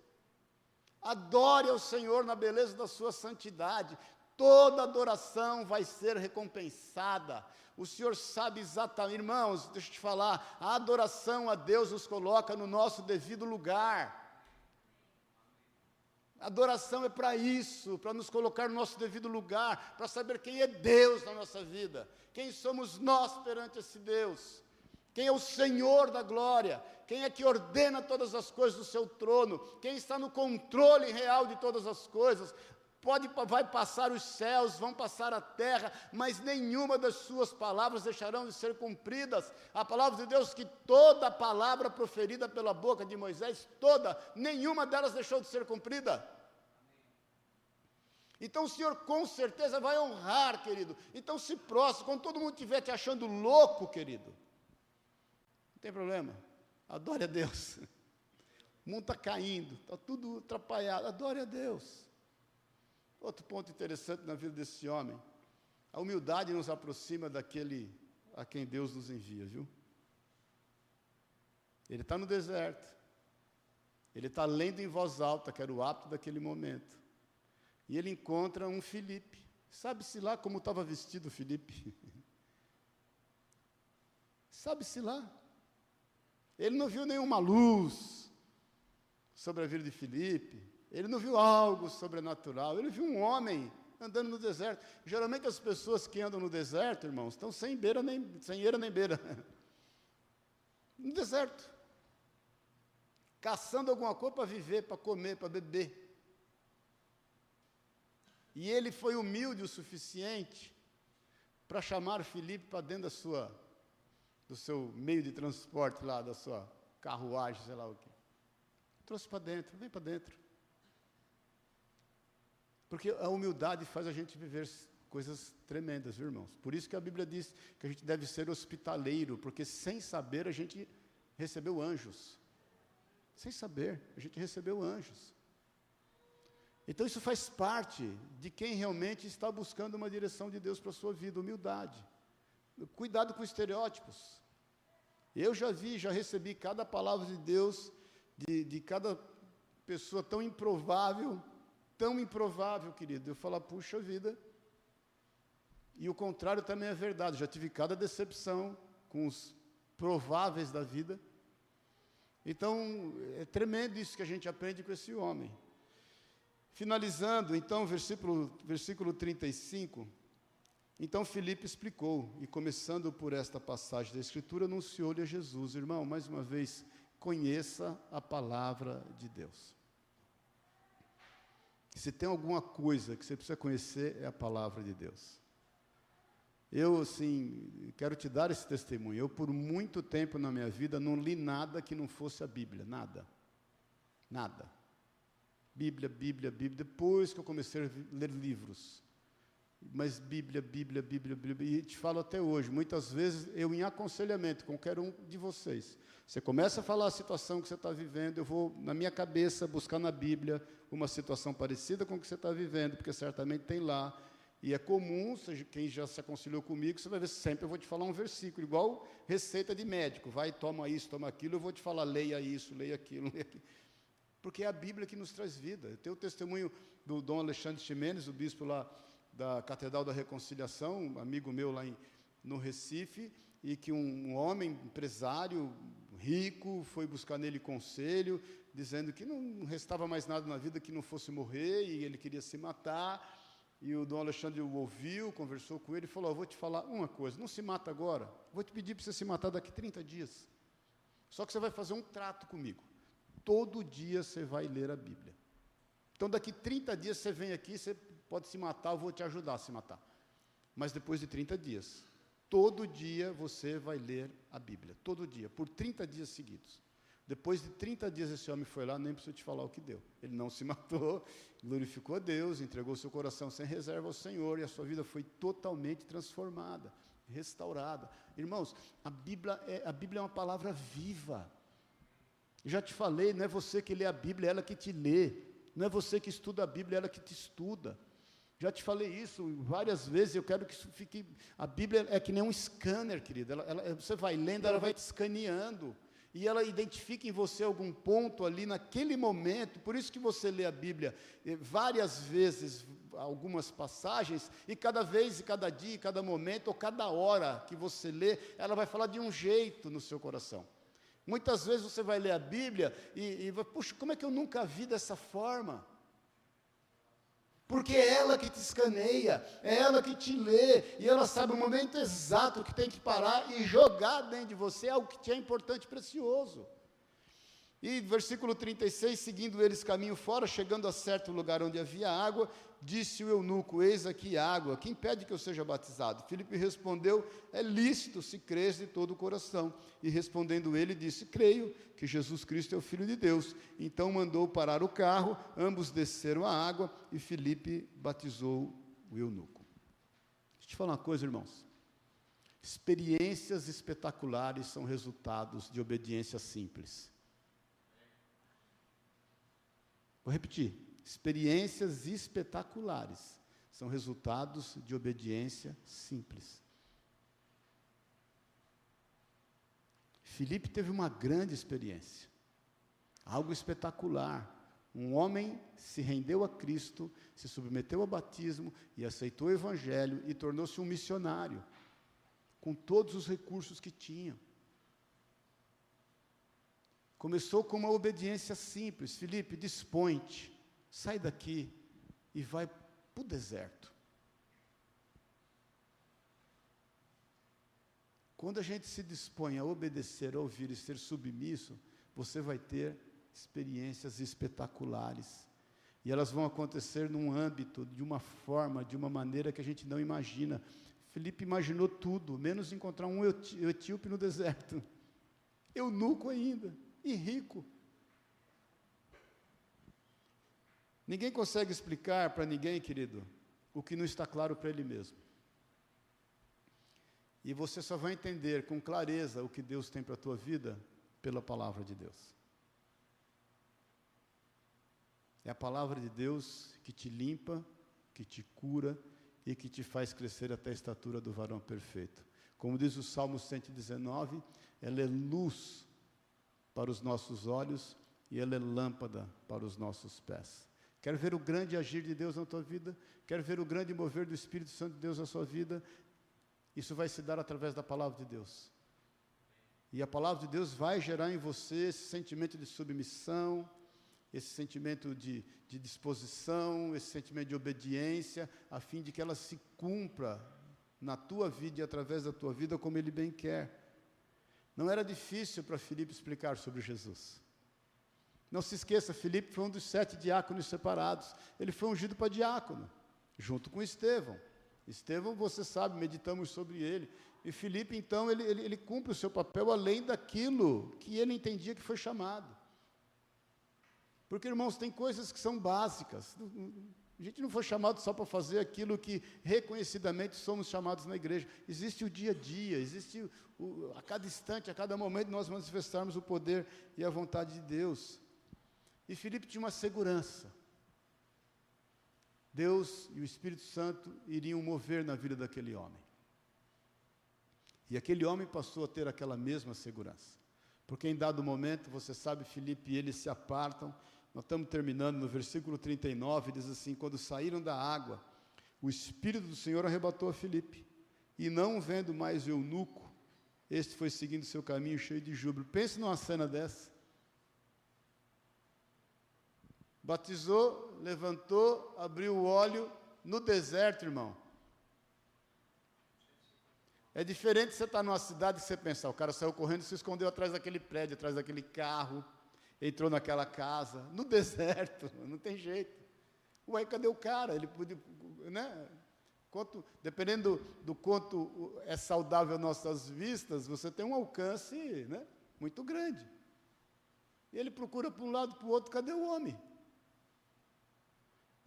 Adore ao Senhor na beleza da sua santidade. Toda adoração vai ser recompensada. O Senhor sabe exatamente, irmãos, deixa eu te falar, a adoração a Deus nos coloca no nosso devido lugar. Adoração é para isso, para nos colocar no nosso devido lugar, para saber quem é Deus na nossa vida, quem somos nós perante esse Deus, quem é o Senhor da glória, quem é que ordena todas as coisas do seu trono, quem está no controle real de todas as coisas. Pode, vai passar os céus, vão passar a terra, mas nenhuma das suas palavras deixarão de ser cumpridas. A palavra de Deus, que toda palavra proferida pela boca de Moisés, toda, nenhuma delas deixou de ser cumprida. Então o Senhor com certeza vai honrar, querido. Então se prostre, quando todo mundo estiver te achando louco, querido, não tem problema, adore a Deus. (laughs) O mundo está caindo, está tudo atrapalhado, adore a Deus. Outro ponto interessante na vida desse homem, a humildade nos aproxima daquele a quem Deus nos envia, viu? Ele está no deserto, ele está lendo em voz alta, que era o hábito daquele momento, e ele encontra um Filipe. Sabe-se lá como estava vestido o Filipe? (laughs) Sabe-se lá. Ele não viu nenhuma luz sobre a vida de Filipe, ele não viu algo sobrenatural, ele viu um homem andando no deserto. Geralmente as pessoas que andam no deserto, irmãos, estão sem beira nem sem eira nem beira. (laughs) No deserto. Caçando alguma coisa para viver, para comer, para beber. E ele foi humilde o suficiente para chamar Filipe para dentro da sua do seu meio de transporte lá, da sua carruagem, sei lá o quê. Trouxe para dentro, vem para dentro. Porque a humildade faz a gente viver coisas tremendas, viu, irmãos. Por isso que a Bíblia diz que a gente deve ser hospitaleiro, porque sem saber a gente recebeu anjos. Sem saber, a gente recebeu anjos. Então isso faz parte de quem realmente está buscando uma direção de Deus para a sua vida, humildade. Cuidado com estereótipos. Eu já vi, já recebi cada palavra de Deus, de, de cada pessoa tão improvável, tão improvável, querido. Eu falar, puxa vida. E o contrário também é verdade. Já tive cada decepção com os prováveis da vida. Então, é tremendo isso que a gente aprende com esse homem. Finalizando, então, versículo, versículo 35. Então Filipe explicou, e começando por esta passagem da Escritura, anunciou-lhe a Jesus, irmão, mais uma vez, conheça a palavra de Deus. Se tem alguma coisa que você precisa conhecer, é a palavra de Deus. Eu, assim, quero te dar esse testemunho. Eu, por muito tempo na minha vida, não li nada que não fosse a Bíblia, nada. Nada. Bíblia, Bíblia, Bíblia. Depois que eu comecei a ler livros. Mas Bíblia, Bíblia, Bíblia, Bíblia. E te falo até hoje, muitas vezes eu, em aconselhamento com qualquer um de vocês, você começa a falar a situação que você está vivendo, eu vou, na minha cabeça, buscar na Bíblia uma situação parecida com o que você está vivendo, porque certamente tem lá. E é comum, seja, quem já se aconselhou comigo, você vai ver sempre eu vou te falar um versículo, igual receita de médico. Vai, toma isso, toma aquilo, eu vou te falar, leia isso, leia aquilo, (laughs) leia aquilo. Porque é a Bíblia que nos traz vida. Tenho o testemunho do Dom Alexandre Ximenes, o bispo lá da Catedral da Reconciliação, um amigo meu lá em, no Recife, e que um, homem empresário rico foi buscar nele conselho, dizendo que não restava mais nada na vida que não fosse morrer e ele queria se matar. E o Dom Alexandre o ouviu, conversou com ele e falou: oh, Vou te falar uma coisa, não se mata agora, vou te pedir para você se matar daqui 30 dias. Só que você vai fazer um trato comigo. Todo dia você vai ler a Bíblia. Então, daqui 30 dias você vem aqui, você pode se matar, eu vou te ajudar a se matar. Mas depois de 30 dias, todo dia você vai ler a Bíblia. Todo dia, por 30 dias seguidos. Depois de 30 dias, esse homem foi lá, nem preciso te falar o que deu. Ele não se (laughs) matou, glorificou a Deus, entregou seu coração sem reserva ao Senhor, e a sua vida foi totalmente transformada, restaurada. Irmãos, a Bíblia é, a Bíblia é uma palavra viva. Já te falei, não é você que lê a Bíblia, é ela que te lê. Não é você que estuda a Bíblia, é ela que te estuda. Já te falei isso várias vezes, eu quero que isso fique. A Bíblia é que nem um scanner, querido. Ela, ela, você vai lendo, ela vai te escaneando e ela identifica em você algum ponto ali naquele momento, por isso que você lê a Bíblia eh, várias vezes, algumas passagens, e cada vez, e cada dia, e cada momento, ou cada hora que você lê, ela vai falar de um jeito no seu coração. Muitas vezes você vai ler a Bíblia e, e puxa, como é que eu nunca vi dessa forma? Porque é ela que te escaneia, é ela que te lê, e ela sabe o momento exato que tem que parar e jogar dentro de você algo que te é importante e precioso. E versículo 36, seguindo eles caminho fora, chegando a certo lugar onde havia água, disse o eunuco: Eis aqui água, quem pede que eu seja batizado? Filipe respondeu: É lícito se crês de todo o coração. E respondendo ele, disse: Creio que Jesus Cristo é o Filho de Deus. Então mandou parar o carro, ambos desceram a água e Filipe batizou o eunuco. Deixa eu te falar uma coisa, irmãos. Experiências espetaculares são resultados de obediência simples. Vou repetir: experiências espetaculares são resultados de obediência simples. Filipe teve uma grande experiência, algo espetacular. Um homem se rendeu a Cristo, se submeteu ao batismo e aceitou o Evangelho e tornou-se um missionário, com todos os recursos que tinha. Começou com uma obediência simples. Felipe, dispõe-te, sai daqui e vai para o deserto. Quando a gente se dispõe a obedecer, a ouvir e ser submisso, você vai ter experiências espetaculares. E elas vão acontecer num âmbito, de uma forma, de uma maneira que a gente não imagina. Felipe imaginou tudo, menos encontrar um etíope no deserto. Eunuco ainda e rico. Ninguém consegue explicar para ninguém, querido, o que não está claro para ele mesmo. E você só vai entender com clareza o que Deus tem para a tua vida pela palavra de Deus. É a palavra de Deus que te limpa, que te cura e que te faz crescer até a estatura do varão perfeito. Como diz o Salmo 119, ela é luz para os nossos olhos e ela é lâmpada para os nossos pés. Quer ver o grande agir de Deus na tua vida? Quer ver o grande mover do Espírito Santo de Deus na sua vida? Isso vai se dar através da palavra de Deus. E a palavra de Deus vai gerar em você esse sentimento de submissão, esse sentimento de, de disposição, esse sentimento de obediência, a fim de que ela se cumpra na tua vida e através da tua vida como Ele bem quer. Não era difícil para Filipe explicar sobre Jesus. Não se esqueça, Filipe foi um dos sete diáconos separados. Ele foi ungido para diácono, junto com Estevão. Estevão, você sabe, meditamos sobre ele. E Filipe, então, ele, ele, ele cumpre o seu papel além daquilo que ele entendia que foi chamado. Porque, irmãos, tem coisas que são básicas. A gente não foi chamado só para fazer aquilo que reconhecidamente somos chamados na igreja. Existe o dia a dia, existe o, a cada instante, a cada momento nós manifestarmos o poder e a vontade de Deus. E Filipe tinha uma segurança. Deus e o Espírito Santo iriam mover na vida daquele homem. E aquele homem passou a ter aquela mesma segurança. Porque em dado momento, você sabe, Filipe e ele se apartam Nós estamos terminando no versículo 39, diz assim: Quando saíram da água, o Espírito do Senhor arrebatou a Filipe, e não vendo mais o eunuco, este foi seguindo seu caminho cheio de júbilo. Pense numa cena dessa. Batizou, levantou, abriu o óleo no deserto, irmão. É diferente você estar tá numa cidade que você pensar, o cara saiu correndo e se escondeu atrás daquele prédio, atrás daquele carro, entrou naquela casa, no (laughs) deserto, não tem jeito. Ué, cadê o cara? Ele podia, né? Quanto, dependendo do, do quanto é saudável nossas vistas, você tem um alcance né, muito grande. E ele procura para um lado, para o outro, cadê o homem?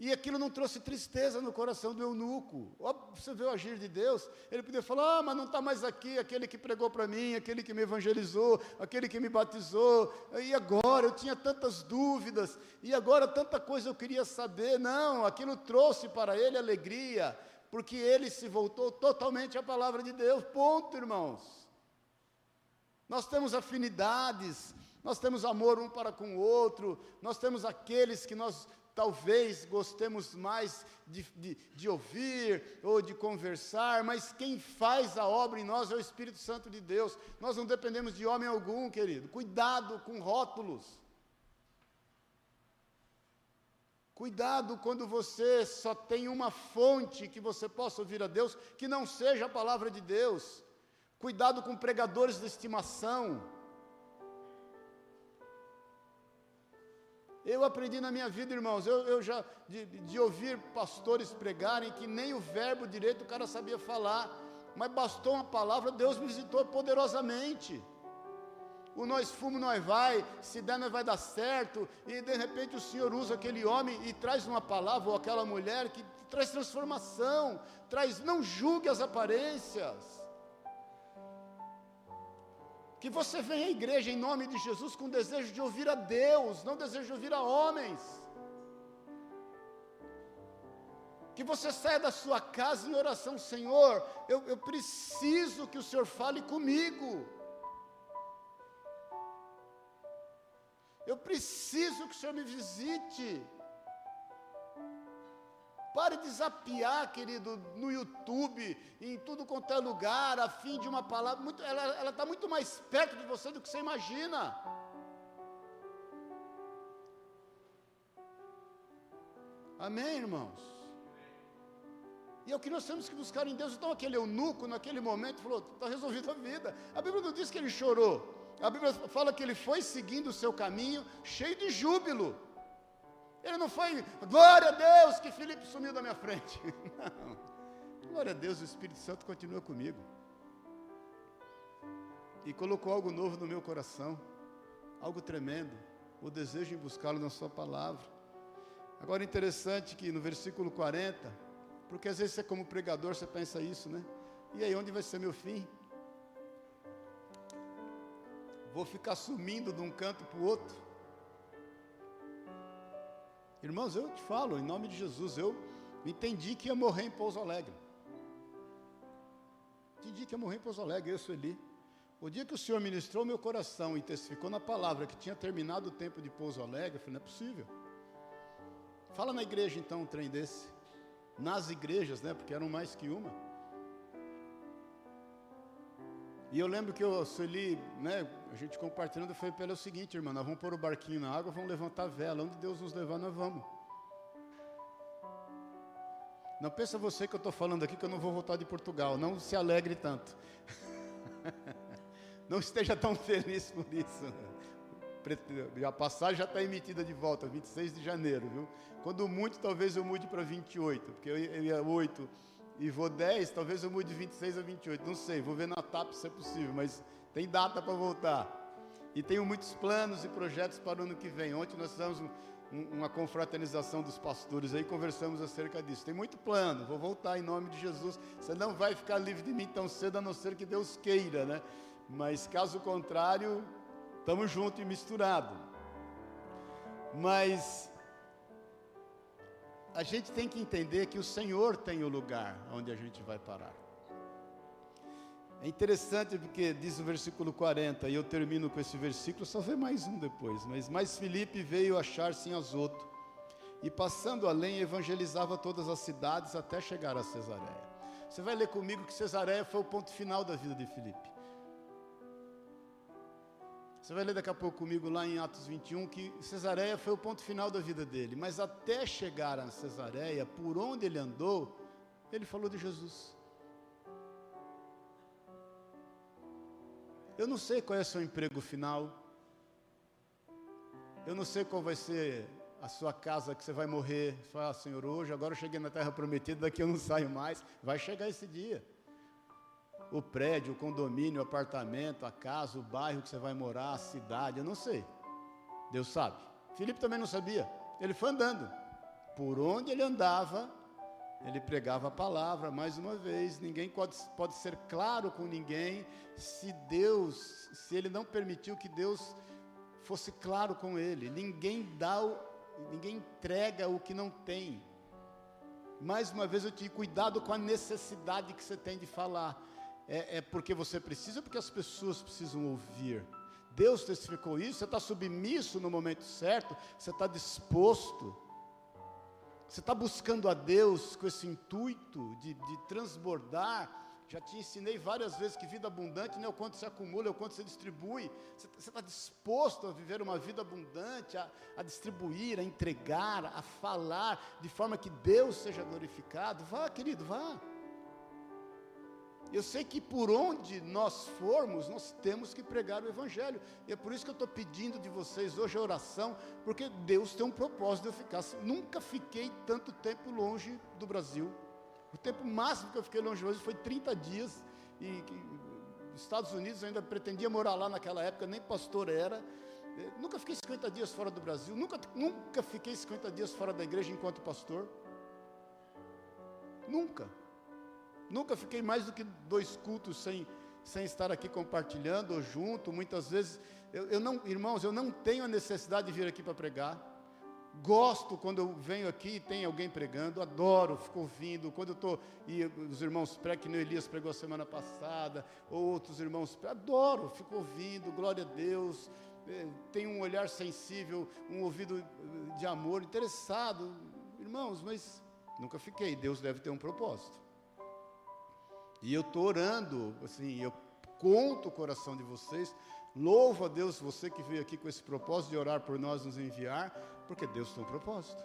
E aquilo não trouxe tristeza no coração do eunuco. Você vê o agir de Deus, ele podia falar: ah, mas não está mais aqui aquele que pregou para mim, aquele que me evangelizou, aquele que me batizou. E agora eu tinha tantas dúvidas, e agora tanta coisa eu queria saber. Não, aquilo trouxe para ele alegria, porque ele se voltou totalmente à palavra de Deus. Ponto, irmãos. Nós temos afinidades, nós temos amor um para com o outro, nós temos aqueles que nós talvez gostemos mais de, de, de, ouvir ou de conversar, mas quem faz a obra em nós é o Espírito Santo de Deus. Nós não dependemos de homem algum, querido. Cuidado com rótulos. Cuidado quando você só tem uma fonte que você possa ouvir a Deus, que não seja a palavra de Deus. Cuidado com pregadores de estimação. Eu aprendi na minha vida, irmãos, eu, eu já, de, de ouvir pastores pregarem que nem o verbo direito o cara sabia falar, mas bastou uma palavra, Deus me visitou poderosamente. O nós fumo, nós vai, se der, nós vai dar certo, e de repente o Senhor usa aquele homem e traz uma palavra, ou aquela mulher que traz transformação, traz, não julgue as aparências. Que você venha à igreja em nome de Jesus com desejo de ouvir a Deus, não desejo de ouvir a homens. Que você saia da sua casa em oração, Senhor, eu, eu preciso que o Senhor fale comigo. Eu preciso que o Senhor me visite. Pare de desapiar, querido, no YouTube, em tudo quanto é lugar, a fim de uma palavra. Muito, ela está muito mais perto de você do que você imagina. Amém, irmãos? E é o que nós temos que buscar em Deus. Então, aquele eunuco, naquele momento, falou: está resolvida a vida. A Bíblia não diz que ele chorou. A Bíblia fala que ele foi seguindo o seu caminho, cheio de júbilo. Ele não foi, glória a Deus que Felipe sumiu da minha frente. (laughs) Não. Glória a Deus, o Espírito Santo continua comigo. E colocou algo novo no meu coração, algo tremendo, o desejo em buscá-lo na Sua palavra. Agora, interessante que no versículo 40, porque às vezes você, como pregador, você pensa isso, né? E aí, onde vai ser meu fim? Vou ficar sumindo de um canto para o outro? Irmãos, eu te falo, em nome de Jesus, eu entendi que ia morrer em Pouso Alegre. Entendi que ia morrer em Pouso Alegre, eu, Sueli. O dia que o Senhor ministrou meu coração e testificou na palavra que tinha terminado o tempo de Pouso Alegre, eu falei, não é possível. Fala na igreja então um trem desse. Nas igrejas, né? Porque eram mais que uma. E eu lembro que eu, Sueli, né, a gente compartilhando, eu falei para ela o seguinte, irmã, nós vamos pôr o barquinho na água, vamos levantar a vela, onde Deus nos levar, nós vamos. Não pensa você que eu estou falando aqui que eu não vou voltar de Portugal, não se alegre tanto. (laughs) não esteja tão feliz por isso. A passagem já está emitida de volta, 26 de janeiro, viu? Quando muito, talvez eu mude para 28, porque eu ia 8 e vou 10, talvez eu mude de 26 a 28, não sei, vou ver na TAP se é possível, mas tem data para voltar. E tenho muitos planos e projetos para o ano que vem. Ontem nós fizemos um, um, uma confraternização dos pastores aí, conversamos acerca disso. Tem muito plano, vou voltar em nome de Jesus. Você não vai ficar livre de mim tão cedo, a não ser que Deus queira, né? Mas caso contrário, estamos juntos e misturados. Mas a gente tem que entender que o Senhor tem o lugar onde a gente vai parar. É interessante porque diz o versículo 40, e eu termino com esse versículo, só vê mais um depois, mas mais Filipe veio achar-se em Azoto, e passando além evangelizava todas as cidades até chegar a Cesareia. Você vai ler comigo que Cesareia foi o ponto final da vida de Filipe. Você vai ler daqui a pouco comigo lá em Atos 21 que Cesareia foi o ponto final da vida dele, mas até chegar a Cesareia, por onde ele andou, ele falou de Jesus. Eu não sei qual é o seu emprego final. Eu não sei qual vai ser a sua casa que você vai morrer. Você fala, ah, Senhor, hoje, agora eu cheguei na terra prometida, daqui eu não saio mais. Vai chegar esse dia o prédio, o condomínio, o apartamento, a casa, o bairro que você vai morar, a cidade, eu não sei. Deus sabe. Filipe também não sabia. Ele foi andando. Por onde ele andava, ele pregava a palavra, mais uma vez, ninguém pode, pode ser claro com ninguém se Deus, se ele não permitiu que Deus fosse claro com ele. Ninguém dá, o, ninguém entrega o que não tem. Mais uma vez eu te cuidado com a necessidade que você tem de falar é, é porque você precisa, porque as pessoas precisam ouvir. Deus testificou isso, você está submisso no momento certo, você está disposto, você está buscando a Deus com esse intuito de, de, transbordar. Já te ensinei várias vezes que vida abundante não é o quanto se acumula, é o quanto se distribui. Você, está disposto a viver uma vida abundante, a, a distribuir, a entregar, a falar, de forma que Deus seja glorificado. Vá, querido, vá. Eu sei que por onde nós formos, nós temos que pregar o Evangelho. E é por isso que eu estou pedindo de vocês hoje a oração, porque Deus tem um propósito de eu ficar. Nunca fiquei tanto tempo longe do Brasil. O tempo máximo que eu fiquei longe hoje foi 30 dias. E, e Estados Unidos eu ainda pretendia morar lá naquela época, nem pastor era. É, nunca fiquei 50 dias fora do Brasil, nunca, nunca fiquei 50 dias fora da igreja enquanto pastor. Nunca. Nunca fiquei mais do que dois cultos sem, sem estar aqui compartilhando ou junto. Muitas vezes, eu, eu não, irmãos, eu não tenho a necessidade de vir aqui para pregar. Gosto quando eu venho aqui e tem alguém pregando, adoro, fico ouvindo. Quando eu estou, e os irmãos pregam, que nem Elias pregou a semana passada, ou outros irmãos, adoro, fico ouvindo, glória a Deus. É, tenho um olhar sensível, um ouvido de amor, interessado. Irmãos, mas nunca fiquei, Deus deve ter um propósito. E eu estou orando, assim, eu conto o coração de vocês. Louvo a Deus, você que veio aqui com esse propósito de orar por nós, nos enviar, porque Deus tem um propósito.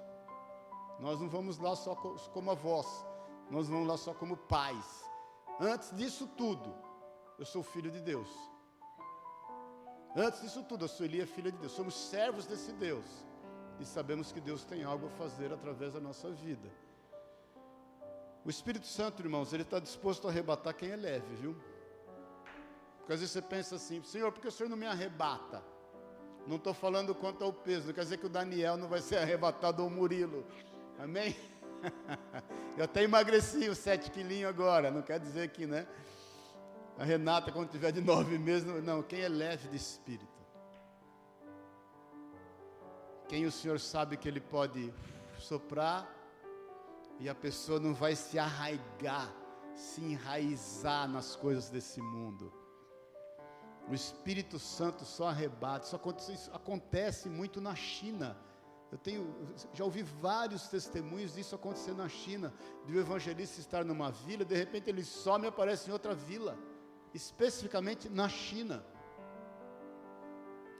Nós não vamos lá só como avós, nós vamos lá só como pais. Antes disso tudo, eu sou filho de Deus. Antes disso tudo, a Sueli é filha de Deus. Somos servos desse Deus. E sabemos que Deus tem algo a fazer através da nossa vida. O Espírito Santo, irmãos, ele está disposto a arrebatar quem é leve, viu? Porque às vezes você pensa assim, Senhor, por que o Senhor não me arrebata? Não estou falando quanto ao peso, não quer dizer que o Daniel não vai ser arrebatado ou o Murilo. Amém? (laughs) Eu até emagreci os sete quilinhos agora, não quer dizer que, né? A Renata, quando tiver de nove meses, não, quem é leve de espírito. Quem o Senhor sabe que Ele pode soprar e a pessoa não vai se arraigar, se enraizar nas coisas desse mundo. O Espírito Santo só arrebata. Isso acontece, isso acontece muito na China. Eu tenho, já ouvi vários testemunhos disso acontecer na China, de um evangelista estar numa vila, de repente ele some e aparece em outra vila, especificamente na China.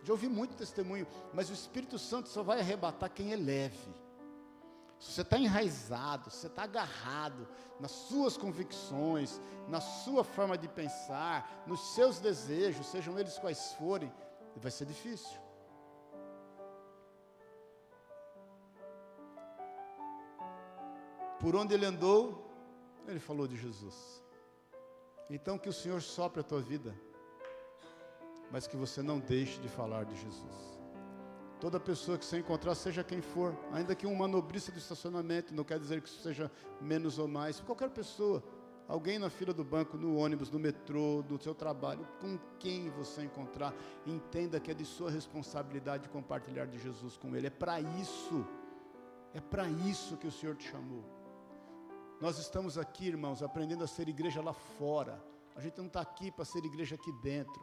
Já ouvi muito testemunho, mas o Espírito Santo só vai arrebatar quem é leve se você está enraizado, se você está agarrado nas suas convicções, na sua forma de pensar, nos seus desejos, sejam eles quais forem, vai ser difícil. Por onde ele andou, ele falou de Jesus. Então que o Senhor sopre a tua vida, mas que você não deixe de falar de Jesus. Toda pessoa que você encontrar, seja quem for, ainda que um manobrista do estacionamento, não quer dizer que isso seja menos ou mais, qualquer pessoa, alguém na fila do banco, no ônibus, no metrô, do seu trabalho, com quem você encontrar, entenda que é de sua responsabilidade compartilhar de Jesus com ele. É para isso, é para isso que o Senhor te chamou. Nós estamos aqui, irmãos, aprendendo a ser igreja lá fora, A gente não está aqui para ser igreja aqui dentro.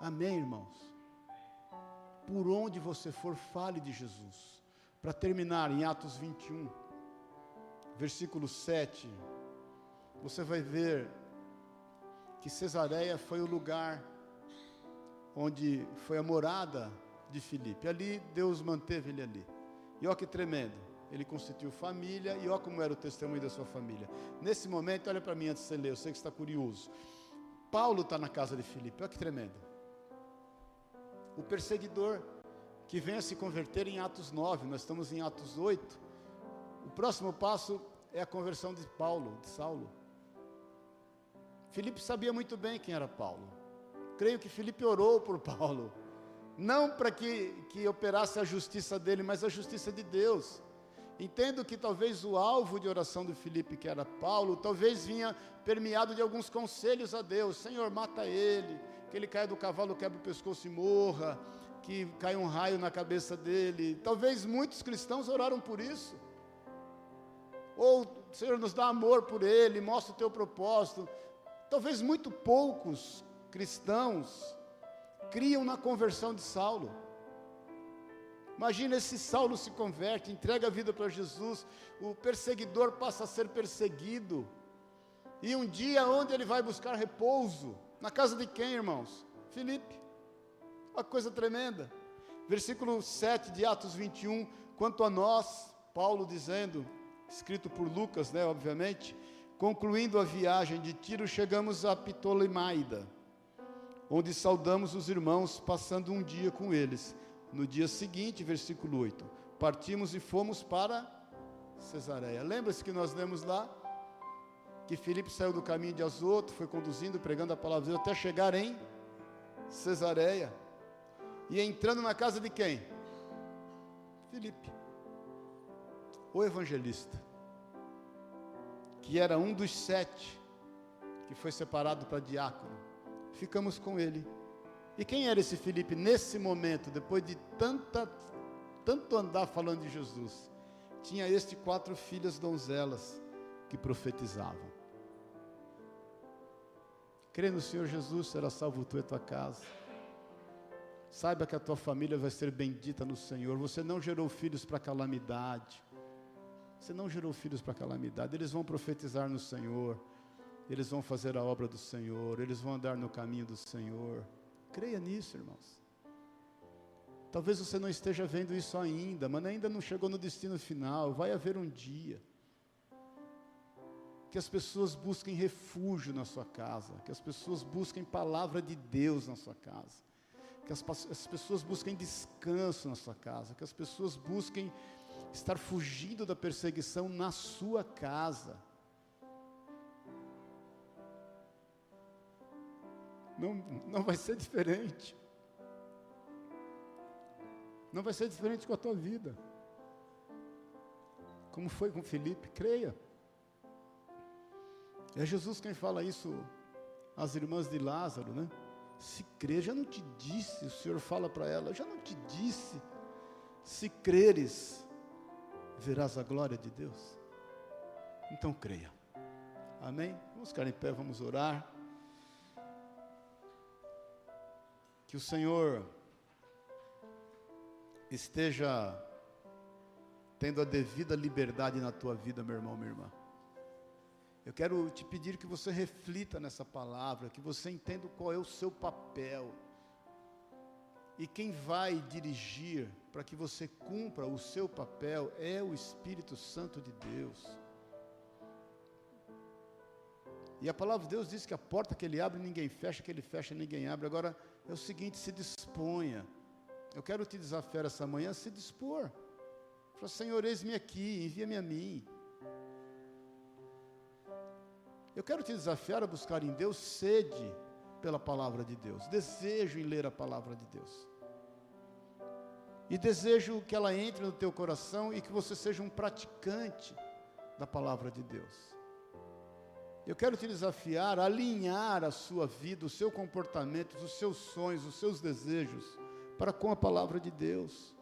Amém, irmãos? Por onde você for, fale de Jesus. Para terminar, em Atos 21, versículo 7, você vai ver que Cesareia foi o lugar onde foi a morada de Filipe. Ali Deus manteve ele ali. E olha que tremendo. Ele constituiu família e olha como era o testemunho da sua família. Nesse momento, olha para mim antes de você ler, eu sei que está curioso. Paulo está na casa de Filipe, olha que tremendo. O perseguidor que vem a se converter em Atos 9, nós estamos em Atos 8. O próximo passo é a conversão de Paulo, de Saulo. Filipe sabia muito bem quem era Paulo. Creio que Filipe orou por (laughs) Paulo, não para que, que operasse a justiça dele, mas a justiça de Deus. Entendo que talvez o alvo de oração de Filipe, que era Paulo, talvez vinha permeado de alguns conselhos a Deus: Senhor, mata ele, que ele caia do cavalo, quebre o pescoço e morra, que caia um raio na cabeça dele. Talvez muitos cristãos oraram por isso. Ou, Senhor, nos dá amor por ele, mostra o teu propósito. Talvez muito poucos cristãos criam na conversão de Saulo. Imagina esse Saulo se converte, entrega a vida para Jesus, o perseguidor passa a ser perseguido. E um dia onde ele vai buscar repouso? Na casa de quem, irmãos? Filipe. Uma coisa tremenda. Versículo 7 de Atos 21, quanto a nós, Paulo dizendo, escrito por Lucas, né, obviamente, Concluindo a viagem de Tiro, chegamos a Ptolemaida, onde saudamos os irmãos, passando um dia com eles. No dia seguinte, versículo 8, partimos e fomos para Cesareia. Lembra-se que nós lemos lá? Que Filipe saiu do caminho de Azoto, foi conduzindo, pregando a palavra de Deus, até chegar em Cesareia. E entrando na casa de quem? Filipe, o evangelista que era um dos sete que foi separado para diácono. Ficamos com ele. E quem era esse Felipe nesse momento, depois de tanta, tanto andar falando de Jesus? Tinha este quatro filhas donzelas que profetizavam. Crê no Senhor Jesus, será salvo tu e tua casa. Saiba que a tua família vai ser bendita no Senhor. Você não gerou filhos para calamidade. Você não gerou filhos para calamidade, eles vão profetizar no Senhor, eles vão fazer a obra do Senhor, eles vão andar no caminho do Senhor. Creia nisso, irmãos. Talvez você não esteja vendo isso ainda, mas ainda não chegou no destino final. Vai haver um dia que as pessoas busquem refúgio na sua casa, que as pessoas busquem palavra de Deus na sua casa, que as, as pessoas busquem descanso na sua casa, que as pessoas busquem estar fugindo da perseguição na sua casa. Não, não vai ser diferente. Não vai ser diferente com a tua vida. Como foi com Felipe, creia. É Jesus quem fala isso às irmãs de Lázaro, né? Se crê, já não te disse, o Senhor fala para ela, já não te disse, se creres, verás a glória de Deus. Então creia. Amém? Vamos ficar em pé, vamos orar. Que o Senhor esteja tendo a devida liberdade na tua vida, meu irmão, minha irmã. Eu quero te pedir que você reflita nessa palavra, que você entenda qual é o seu papel e quem vai dirigir para que você cumpra o seu papel é o Espírito Santo de Deus. E a palavra de Deus diz que a porta que ele abre, ninguém fecha, que ele fecha, ninguém abre. Agora é o seguinte: se disponha. Eu quero te desafiar essa manhã a se dispor. Fala, Senhor, eis-me aqui, envia-me a mim. Eu quero te desafiar a buscar em Deus sede pela palavra de Deus, desejo em ler a palavra de Deus. E desejo que ela entre no teu coração e que você seja um praticante da palavra de Deus. Eu quero te desafiar a alinhar a sua vida, o seu comportamento, os seus sonhos, os seus desejos para com a palavra de Deus.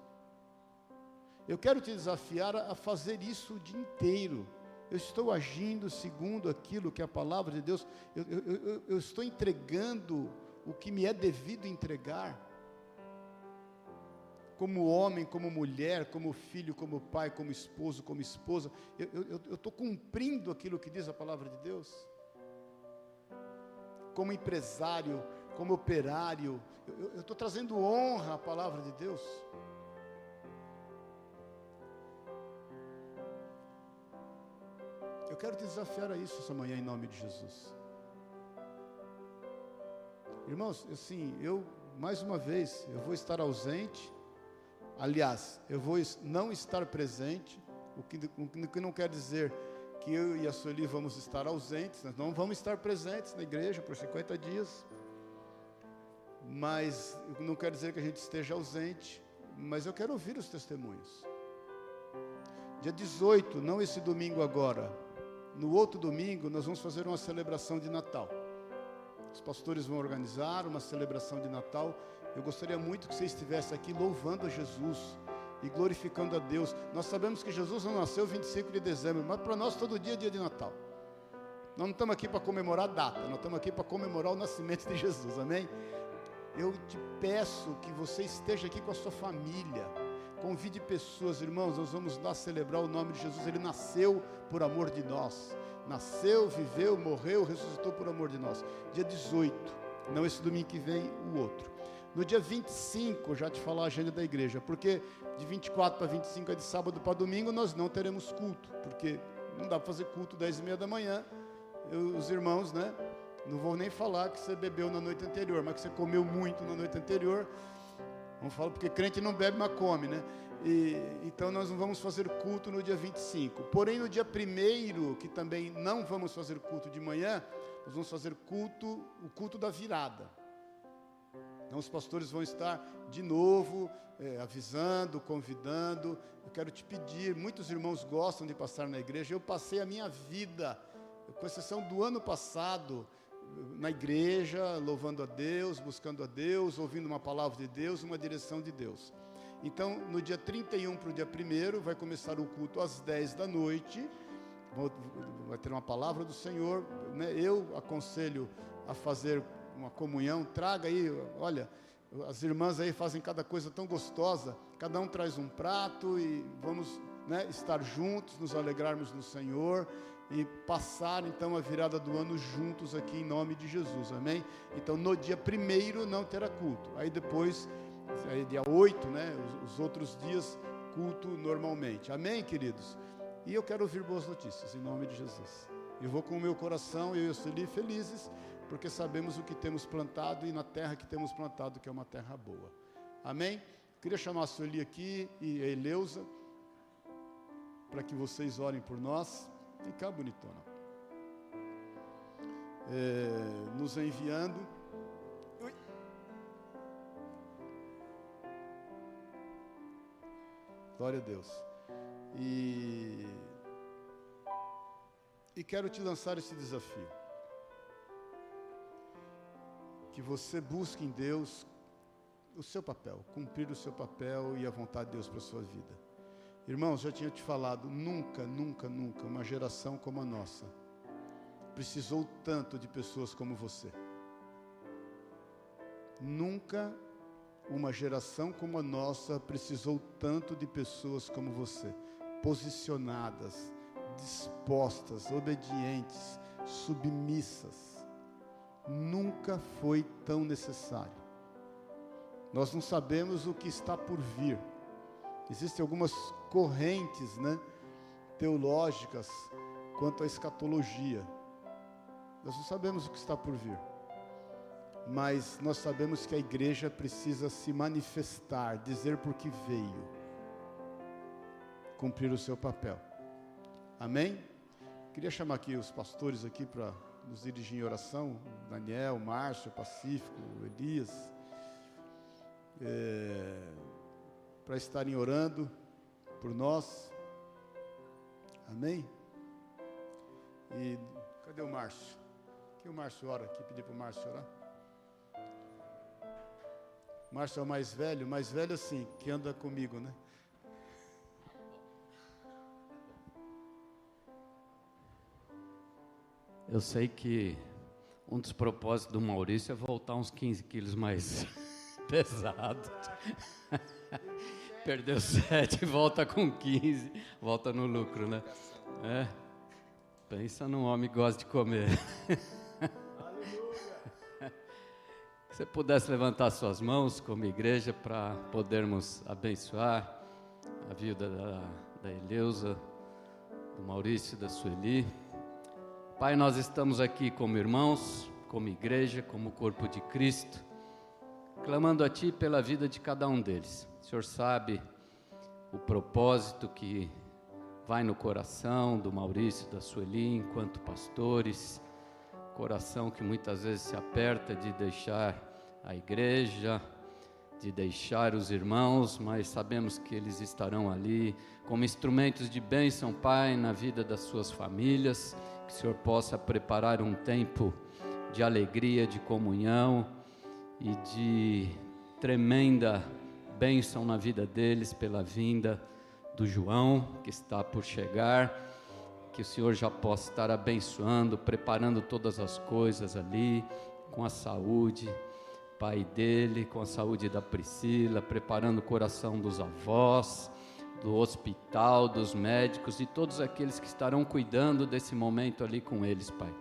Eu quero te desafiar a fazer isso o dia inteiro, Eu estou agindo segundo aquilo que a palavra de Deus, eu, eu, eu, eu estou entregando o que me é devido entregar como homem, como mulher, como filho, como pai, como esposo, como esposa, eu estou cumprindo aquilo que diz a palavra de Deus. Como empresário, como operário, eu estou trazendo honra à palavra de Deus. Eu quero te desafiar a isso essa manhã em nome de Jesus. Irmãos, assim, eu mais uma vez, eu vou estar ausente, Aliás, eu vou não estar presente, o que, o que não quer dizer que eu e a Sueli vamos estar ausentes, nós não vamos estar presentes na igreja por 50 dias, mas não quer dizer que a gente esteja ausente, mas eu quero ouvir os testemunhos. Dia 18, não esse domingo agora, no outro domingo, nós vamos fazer uma celebração de Natal. Os pastores vão organizar uma celebração de Natal eu gostaria muito que você estivesse aqui louvando a Jesus e glorificando a Deus. Nós sabemos que Jesus não nasceu 25 de dezembro, mas para nós todo dia é dia de Natal. Nós não estamos aqui para comemorar a data, nós estamos aqui para comemorar o nascimento de Jesus, amém? Eu te peço que você esteja aqui com a sua família. Convide pessoas, irmãos, nós vamos lá celebrar o nome de Jesus. Ele nasceu por amor de nós. Nasceu, viveu, morreu, ressuscitou por amor de nós. Dia 18, não esse domingo que vem, o outro. No dia 25, já te falar a agenda da igreja, porque de 24 para 25 é de sábado para domingo, nós não teremos culto, porque não dá para fazer culto 10 e meia da manhã. Eu, os irmãos, né? Não vou nem falar que você bebeu na noite anterior, mas que você comeu muito na noite anterior. Vamos falar porque crente não bebe, mas come, né? E, então nós não vamos fazer culto no dia 25. Porém, no dia 1 que também não vamos fazer culto de manhã, nós vamos fazer culto, o culto da virada. Então, os pastores vão estar de novo é, avisando, convidando. Eu quero te pedir, muitos irmãos gostam de passar na igreja. Eu passei a minha vida, com exceção do ano passado, na igreja, louvando a Deus, buscando a Deus, ouvindo uma palavra de Deus, uma direção de Deus. Então, no dia 31 para o dia 1 vai começar o culto às 10 da noite. Vai ter uma palavra do Senhor. Né? Eu aconselho a fazer uma comunhão, traga aí, olha, as irmãs aí fazem cada coisa tão gostosa, cada um traz um prato e vamos né, estar juntos, nos alegrarmos no Senhor e passar então a virada do ano juntos aqui em nome de Jesus, amém? Então no dia primeiro não terá culto, aí depois, aí dia 8, né, os, os outros dias, culto normalmente, amém, queridos? E eu quero ouvir boas notícias em nome de Jesus. Eu vou com o meu coração, eu e o Sueli felizes, porque sabemos o que temos plantado e na terra que temos plantado, que é uma terra boa. Amém? Queria chamar a Sueli aqui e a Eleusa, para que vocês orem por nós. Vem bonitona. É, nos enviando. Glória a Deus. E, e quero te lançar esse desafio que você busque em Deus o seu papel, cumprir o seu papel e a vontade de Deus para a sua vida. Irmãos, já tinha te falado, nunca, nunca, nunca uma geração como a nossa precisou tanto de pessoas como você. Nunca uma geração como a nossa precisou tanto de pessoas como você, posicionadas, dispostas, obedientes, submissas nunca foi tão necessário. Nós não sabemos o que está por vir. Existem algumas correntes, né, teológicas quanto à escatologia. Nós não sabemos o que está por vir. Mas nós sabemos que a igreja precisa se manifestar, dizer por que veio, cumprir o seu papel. Amém? Queria chamar aqui os pastores aqui para nos dirigir em oração, Daniel, Márcio, Pacífico, Elias, é, para estarem orando por nós. Amém? E cadê o Márcio? Que o Márcio ora aqui, pedir para o Márcio orar. Márcio é o mais velho, mais velho assim, que anda comigo, né? Eu sei que um dos propósitos do Maurício é voltar uns 15 quilos mais (laughs) pesado. Perdeu (laughs) 7, volta com 15, volta no lucro, né? É. Pensa num homem que gosta de comer. (laughs) Se você pudesse levantar suas mãos como igreja para podermos abençoar a vida da, da Eleusa, do Maurício da Sueli. Pai, nós estamos aqui como irmãos, como igreja, como corpo de Cristo, clamando a Ti pela vida de cada um deles. O Senhor sabe o propósito que vai no coração do Maurício, da Sueli, enquanto pastores, coração que muitas vezes se aperta de deixar a igreja, de deixar os irmãos, mas sabemos que eles estarão ali como instrumentos de bênção, Pai, na vida das suas famílias que o Senhor possa preparar um tempo de alegria, de comunhão e de tremenda bênção na vida deles pela vinda do João, que está por chegar. Que o Senhor já possa estar abençoando, preparando todas as coisas ali, com a saúde, pai dele, com a saúde da Priscila, preparando o coração dos avós do hospital, dos médicos e todos aqueles que estarão cuidando desse momento ali com eles, Pai.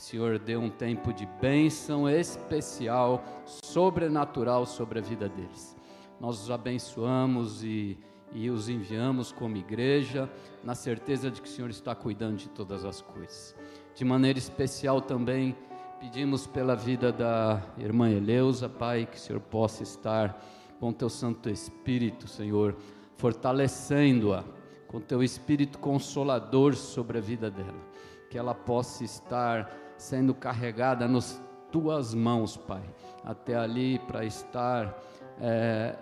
O Senhor dê um tempo de bênção especial, sobrenatural sobre a vida deles. Nós os abençoamos e, e os enviamos como igreja, na certeza de que o Senhor está cuidando de todas as coisas. De maneira especial também pedimos pela vida da irmã Eleusa, Pai, que o Senhor possa estar com teu Santo Espírito, Senhor fortalecendo-a com teu espírito consolador sobre a vida dela, que ela possa estar sendo carregada nas tuas mãos, Pai, até ali para estar é,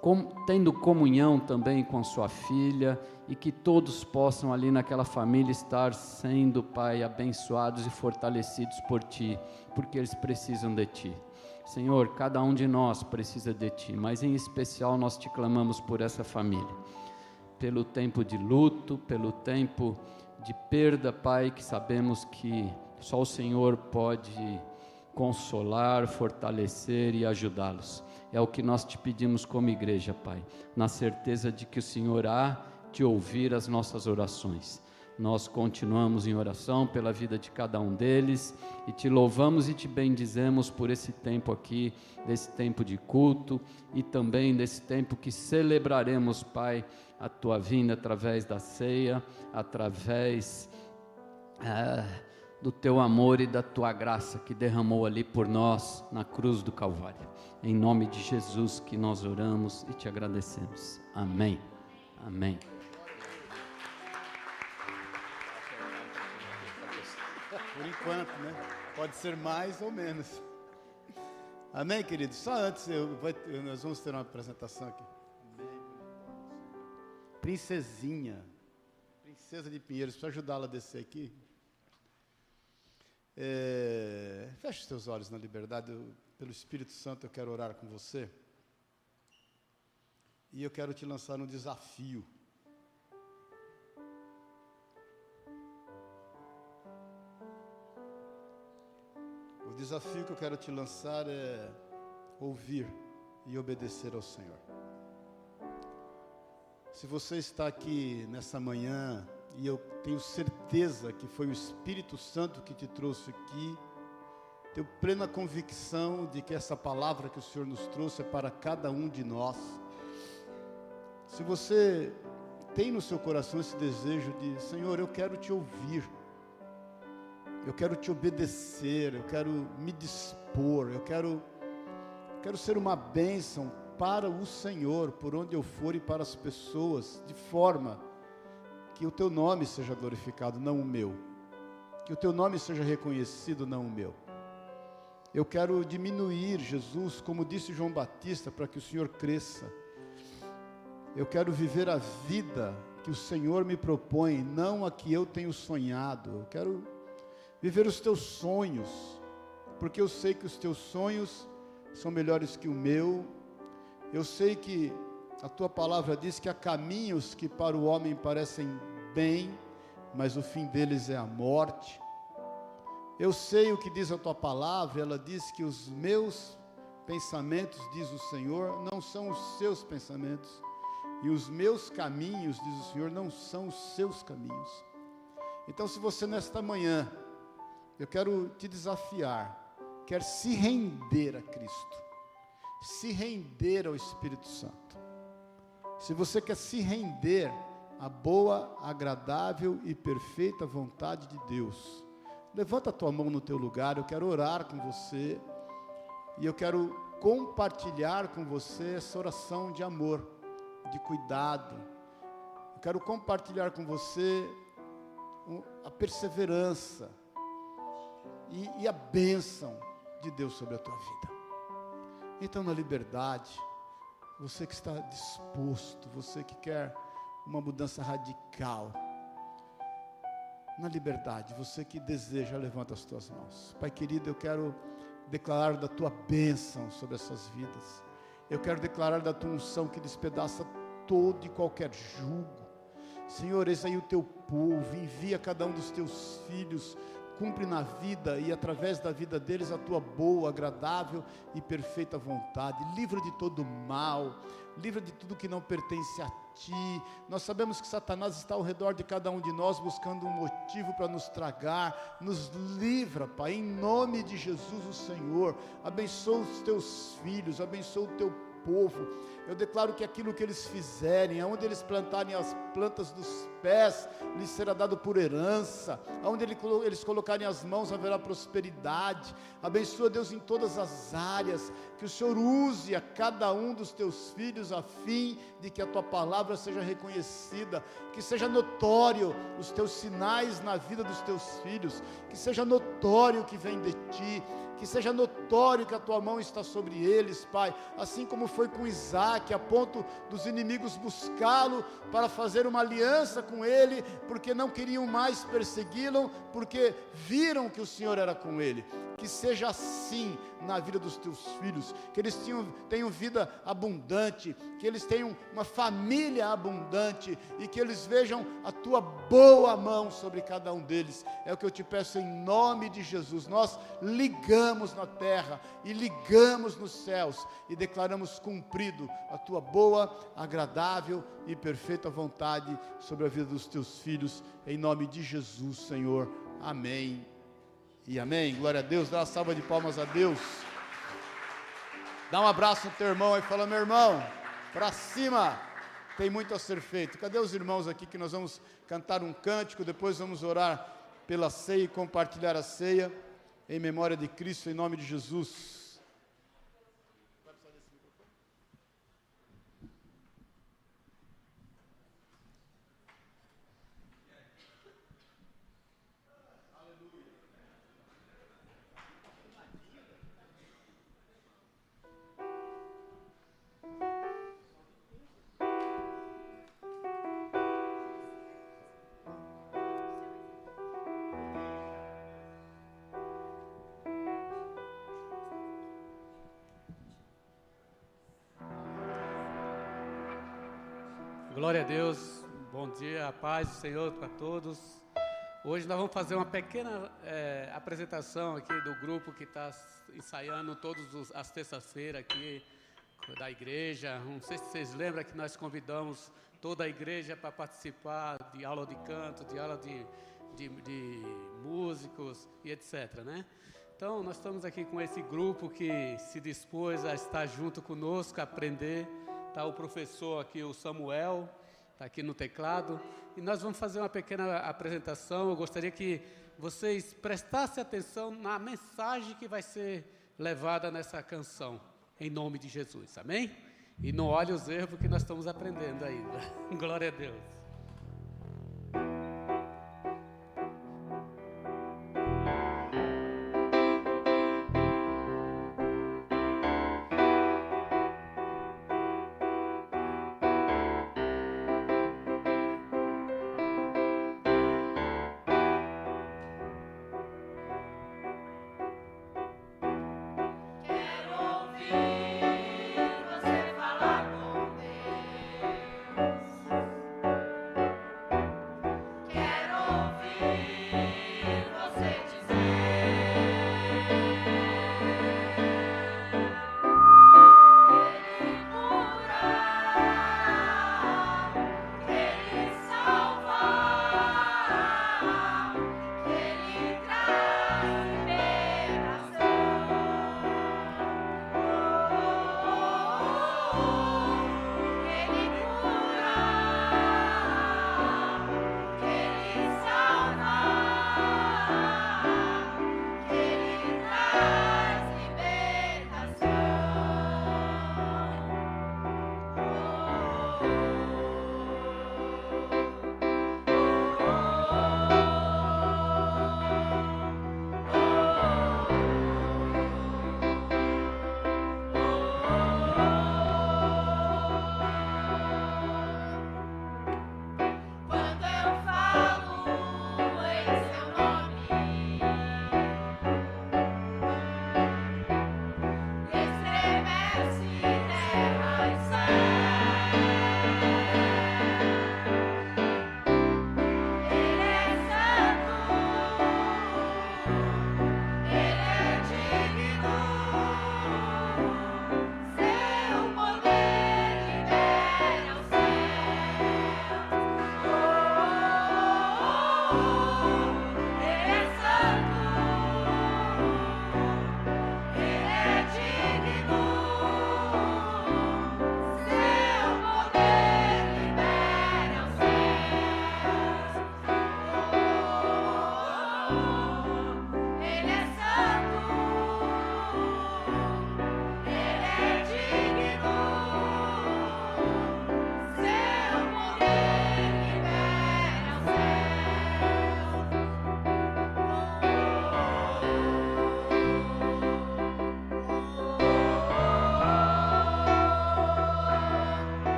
com, tendo comunhão também com sua filha e que todos possam ali naquela família estar sendo, Pai, abençoados e fortalecidos por Ti, porque eles precisam de Ti. Senhor, cada um de nós precisa de Ti, mas em especial nós te clamamos por essa família, pelo tempo de luto, pelo tempo de perda, Pai, que sabemos que só o Senhor pode consolar, fortalecer e ajudá-los. É o que nós te pedimos como igreja, Pai, na certeza de que o Senhor há de ouvir as nossas orações. Nós continuamos em oração pela vida de cada um deles e te louvamos e te bendizemos por esse tempo aqui, desse tempo de culto e também desse tempo que celebraremos, Pai, a tua vinda através da ceia, através é, do teu amor e da tua graça que derramou ali por nós na cruz do Calvário. Em nome de Jesus que nós oramos e te agradecemos. Amém. Amém. Por enquanto, né? Pode ser mais ou menos. Amém, querido? Só antes, eu, nós vamos ter uma apresentação aqui. Princesinha. Princesa de Pinheiros. Para ajudá-la a descer aqui. É, feche seus olhos na liberdade. Eu, pelo Espírito Santo, eu quero orar com você. E eu quero te lançar um desafio. O desafio que eu quero te lançar é ouvir e obedecer ao Senhor. Se você está aqui nessa manhã, e eu tenho certeza que foi o Espírito Santo que te trouxe aqui, tenho plena convicção de que essa palavra que o Senhor nos trouxe é para cada um de nós. Se você tem no seu coração esse desejo de, Senhor, eu quero te ouvir, eu quero te obedecer, eu quero me dispor, eu quero, quero ser uma bênção para o Senhor, por onde eu for e para as pessoas, de forma que o teu nome seja glorificado, não o meu, que o teu nome seja reconhecido, não o meu. Eu quero diminuir Jesus, como disse João Batista, para que o Senhor cresça. Eu quero viver a vida que o Senhor me propõe, não a que eu tenho sonhado. Eu quero viver os teus sonhos, porque eu sei que os teus sonhos são melhores que o meu. Eu sei que a tua palavra diz que há caminhos que para o homem parecem bem, mas o fim deles é a morte. Eu sei o que diz a tua palavra, ela diz que os meus pensamentos, diz o Senhor, não são os seus pensamentos, e os meus caminhos, diz o Senhor, não são os seus caminhos. Então, se você nesta manhã, eu quero te desafiar, quer se render a Cristo, se render ao Espírito Santo. Se você quer se render à boa, agradável e perfeita vontade de Deus, Levanta a tua mão no teu lugar, eu quero orar com você e eu quero compartilhar com você essa oração de amor, de cuidado. Eu quero compartilhar com você a perseverança e, e a bênção de Deus sobre a tua vida. Então, na liberdade, você que está disposto, você que quer uma mudança radical, na liberdade. Você que deseja, levanta as tuas mãos. Pai querido, eu quero declarar da tua bênção sobre essas vidas. Eu quero declarar da tua unção que despedaça todo e qualquer jugo. Senhor, eis aí o teu povo, envia cada um dos teus filhos, cumpre na vida e através da vida deles a tua boa, agradável e perfeita vontade. Livra de todo mal, livra de tudo que não pertence a ti. Nós sabemos que Satanás está ao redor de cada um de nós buscando um motivo para nos tragar. Nos livra, Pai, em nome de Jesus, o Senhor. Abençoa os teus filhos, abençoa o teu povo. Eu declaro que aquilo que eles fizerem, aonde eles plantarem as plantas dos pés, lhes será dado por herança. Aonde eles colocarem as mãos, haverá prosperidade. Abençoa Deus em todas as áreas. Que o Senhor use a cada um dos teus filhos a fim de que a tua palavra seja reconhecida, que seja notório os teus sinais na vida dos teus filhos, que seja notório que vem de ti que seja notório que a tua mão está sobre eles, Pai, assim como foi com Isaac, a ponto dos inimigos buscá-lo para fazer uma aliança com ele, porque não queriam mais persegui-lo, porque viram que o Senhor era com ele. Que seja assim na vida dos teus filhos, que eles tenham, tenham vida abundante, que eles tenham uma família abundante e que eles vejam a tua boa mão sobre cada um deles. É o que eu te peço em nome de Jesus. Nós ligamos na terra e ligamos nos céus e declaramos cumprido a tua boa, agradável e perfeita vontade sobre a vida dos teus filhos, em nome de Jesus, Senhor. Amém e amém. Glória a Deus. Dá uma salva de palmas a Deus. Dá um abraço no teu irmão e fala: meu irmão, para cima. Tem muito a ser feito. Cadê os irmãos aqui que nós vamos cantar um cântico, depois vamos orar pela ceia e compartilhar a ceia em memória de Cristo, em nome de Jesus. Glória a Deus, bom dia, a paz do Senhor para todos. Hoje nós vamos fazer uma pequena é, apresentação aqui do grupo que está ensaiando todas as terças-feiras aqui da igreja. Não sei se vocês lembram que nós convidamos toda a igreja para participar de aula de canto, de aula de, de, de músicos e etc. Né? Então, nós estamos aqui com esse grupo que se dispôs a estar junto conosco, a aprender Está o professor aqui, o Samuel, está aqui no teclado. E nós vamos fazer uma pequena apresentação. Eu gostaria que vocês prestassem atenção na mensagem que vai ser levada nessa canção, em nome de Jesus. Amém? E não olhe os erros que nós estamos aprendendo ainda. (laughs) Glória a Deus.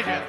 Igreja.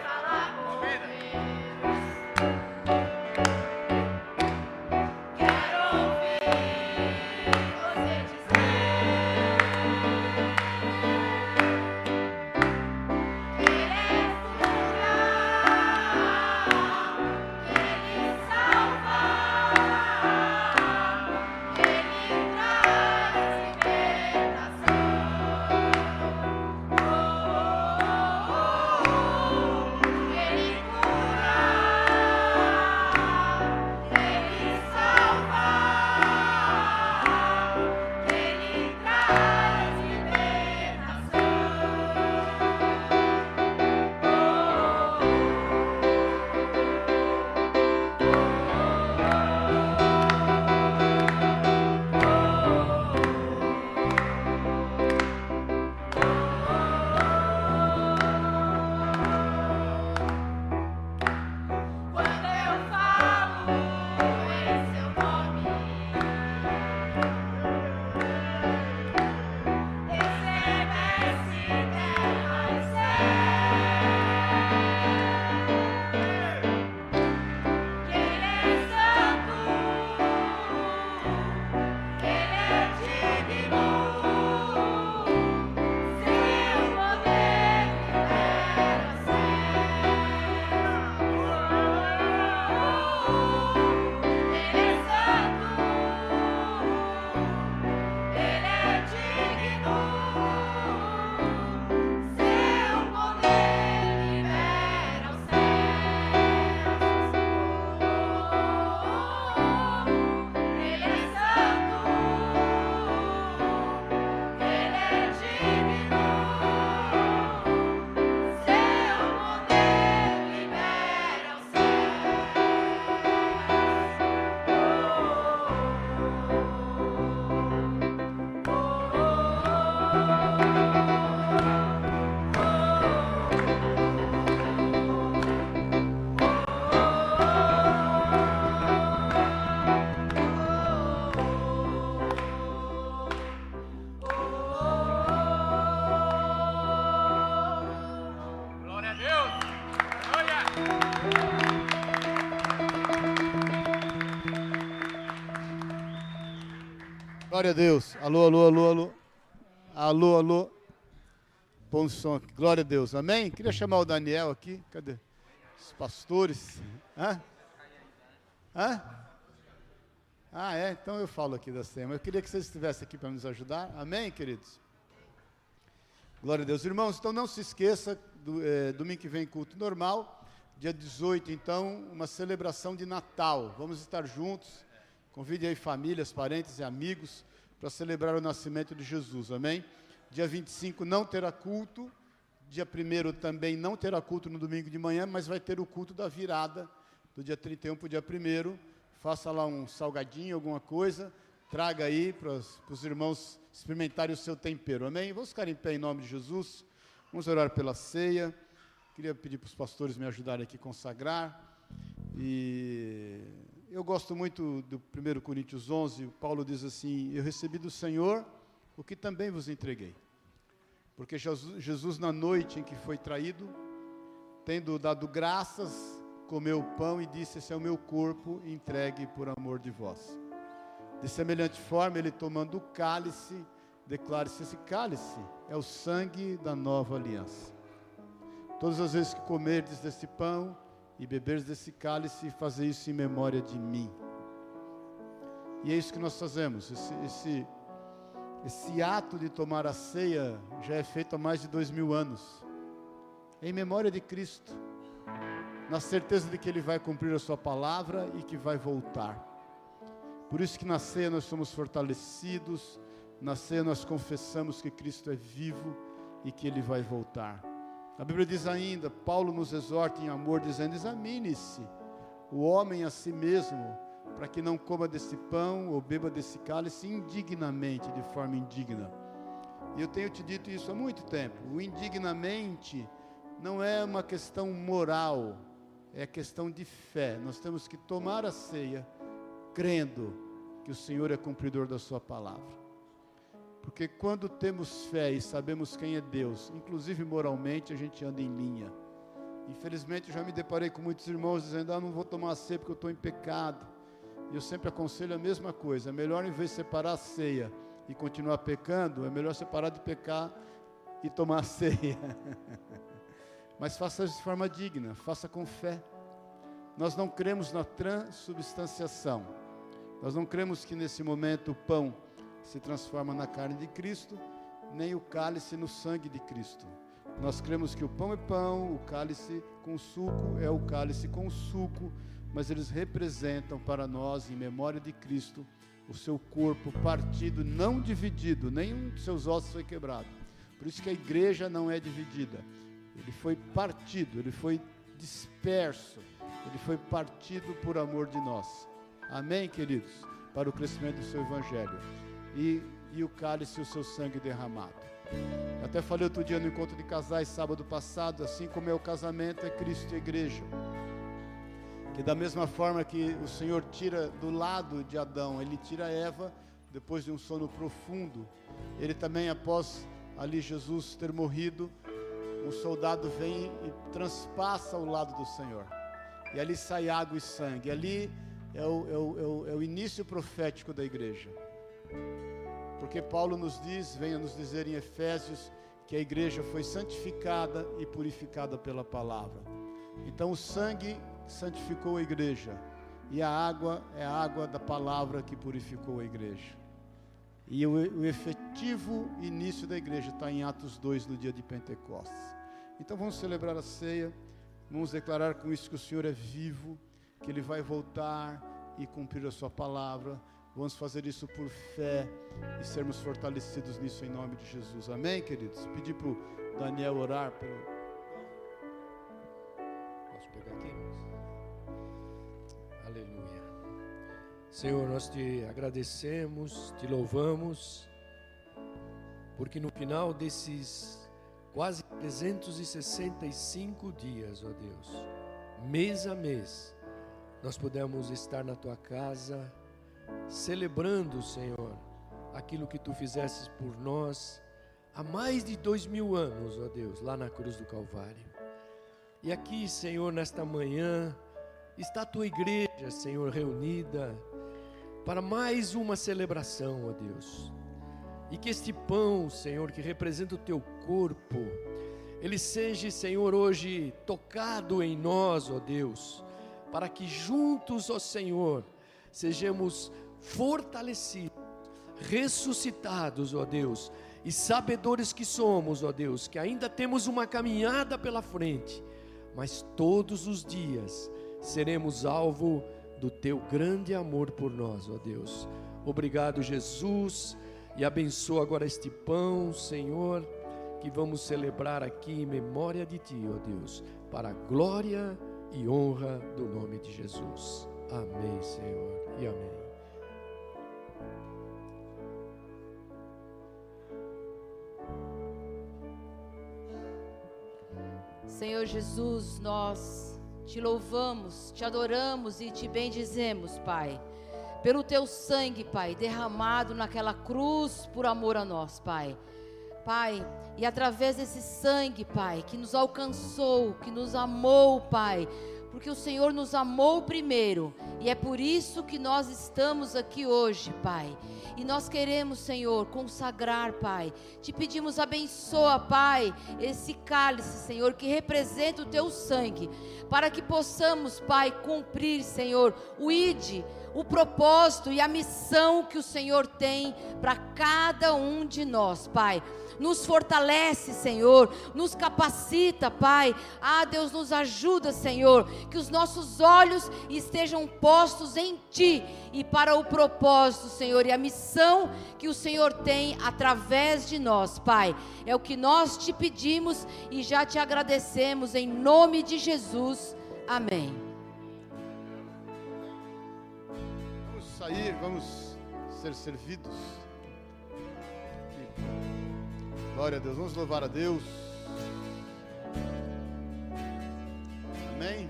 Glória a Deus. Alô, alô, alô, alô. Alô, alô. Bom som aqui. Glória a Deus. Amém? Queria chamar o Daniel aqui. Cadê? Os pastores. Hã? Hã? Ah, é? Então eu falo aqui da tema. Eu queria que vocês estivessem aqui para nos ajudar. Amém, queridos? Glória a Deus. Irmãos, então não se esqueça, do, é, domingo que vem culto normal. Dia 18, então, uma celebração de Natal. Vamos estar juntos. Convide aí famílias, parentes e amigos para celebrar o nascimento de Jesus, amém? Dia 25 não terá culto, dia 1 também não terá culto no domingo de manhã, mas vai ter o culto da virada, do dia 31 para o dia 1. Faça lá um salgadinho, alguma coisa, traga aí para os irmãos experimentarem o seu tempero, amém? Vamos ficar em pé em nome de Jesus, vamos orar pela ceia. Queria pedir para os pastores me ajudarem aqui a consagrar. E eu gosto muito do 1 Coríntios 11, Paulo diz assim: Eu recebi do Senhor o que também vos entreguei. Porque Jesus, Jesus, na noite em que foi traído, tendo dado graças, comeu o pão e disse: Esse é o meu corpo entregue por amor de vós. De semelhante forma, ele tomando o cálice, declara-se: Esse cálice é o sangue da nova aliança. Todas as vezes que comerdes desse pão e beberes desse cálice e fazer isso em memória de mim. E é isso que nós fazemos. Esse, esse, esse ato de tomar a ceia já é feito há mais de dois mil anos, em memória de Cristo, na certeza de que Ele vai cumprir a Sua palavra e que vai voltar. Por isso que na ceia nós somos fortalecidos, na ceia nós confessamos que Cristo é vivo e que Ele vai voltar. A Bíblia diz ainda, Paulo nos exorta em amor, dizendo: examine-se o homem a si mesmo, para que não coma desse pão ou beba desse cálice indignamente, de forma indigna. E eu tenho te dito isso há muito tempo. O indignamente não é uma questão moral, é questão de fé. Nós temos que tomar a ceia crendo que o Senhor é cumpridor da Sua palavra. Porque quando temos fé e sabemos quem é Deus, inclusive moralmente, a gente anda em linha. Infelizmente, eu já me deparei com muitos irmãos dizendo: Ah, não vou tomar a ceia porque eu estou em pecado. E eu sempre aconselho a mesma coisa: é melhor, em vez de separar a ceia e continuar pecando, é melhor separar de pecar e tomar a (laughs) ceia. Mas faça de forma digna, faça com fé. Nós não cremos na transubstanciação. Nós não cremos que nesse momento o pão se transforma na carne de Cristo, nem o cálice no sangue de Cristo. Nós cremos que o pão é pão, o cálice com suco é o cálice com suco, mas eles representam para nós, em memória de Cristo, o seu corpo partido, não dividido, nenhum de seus ossos foi quebrado. Por isso que a igreja não é dividida. Ele foi partido, ele foi disperso, ele foi partido por amor de nós. Amém, queridos? Para o crescimento do seu evangelho. E, e o cálice, o seu sangue derramado. Eu até falei outro dia no encontro de casais, sábado passado, assim como é o casamento, é Cristo e a igreja. Que da mesma forma que o Senhor tira do lado de Adão, ele tira Eva depois de um sono profundo, ele também, após ali Jesus ter morrido, um soldado vem e transpassa o lado do Senhor. E ali sai água e sangue. Ali é o, é o, é o, é o início profético da igreja. Porque Paulo nos diz, venha nos dizer em Efésios, que a igreja foi santificada e purificada pela palavra. Então o sangue santificou a igreja e a água é a água da palavra que purificou a igreja. E o, efetivo início da igreja está em Atos 2, no dia de Pentecostes. Então vamos celebrar a ceia, vamos declarar com isso que o Senhor é vivo, que Ele vai voltar e cumprir a Sua palavra. Vamos fazer isso por fé e sermos fortalecidos nisso em nome de Jesus. Amém, queridos? Pedir para o Daniel orar pelo. Posso pegar aqui? Aleluia. Senhor, nós te agradecemos, te louvamos, porque no final desses quase 365 dias, ó Deus, mês a mês, nós pudemos estar na tua casa celebrando, Senhor, aquilo que tu fizesses por nós há mais de dois mil anos, ó Deus, lá na cruz do Calvário. E aqui, Senhor, nesta manhã, está a tua igreja, Senhor, reunida para mais uma celebração, ó Deus. E que este pão, Senhor, que representa o teu corpo, ele seja, Senhor, hoje tocado em nós, ó Deus, para que juntos, ó Senhor, sejamos fortalecidos, ressuscitados, ó Deus, e sabedores que somos, ó Deus, que ainda temos uma caminhada pela frente, mas todos os dias seremos alvo do teu grande amor por nós, ó Deus. Obrigado, Jesus, e abençoa agora este pão, Senhor, que vamos celebrar aqui em memória de ti, ó Deus, para a glória e honra do nome de Jesus. Amém, Senhor, e amém. Senhor Jesus, nós te louvamos, te adoramos e te bendizemos, Pai. Pelo teu sangue, Pai, derramado naquela cruz por amor a nós, Pai. Pai, e através desse sangue, Pai, que nos alcançou, que nos amou, Pai, porque o Senhor nos amou primeiro, e é por isso que nós estamos aqui hoje, Pai. E nós queremos, Senhor, consagrar, Pai. Te pedimos, abençoa, Pai, esse cálice, Senhor, que representa o teu sangue, para que possamos, Pai, cumprir, Senhor, o ID, o propósito e a missão que o Senhor tem para cada um de nós, Pai nos fortalece, Senhor, nos capacita, Pai. Ah, Deus, nos ajuda, Senhor, que os nossos olhos estejam postos em Ti e para o propósito, Senhor, e a missão que o Senhor tem através de nós, Pai. É o que nós te pedimos e já te agradecemos em nome de Jesus. Amém. Sair, vamos ser servidos. Glória a Deus. Vamos louvar a Deus. Amém?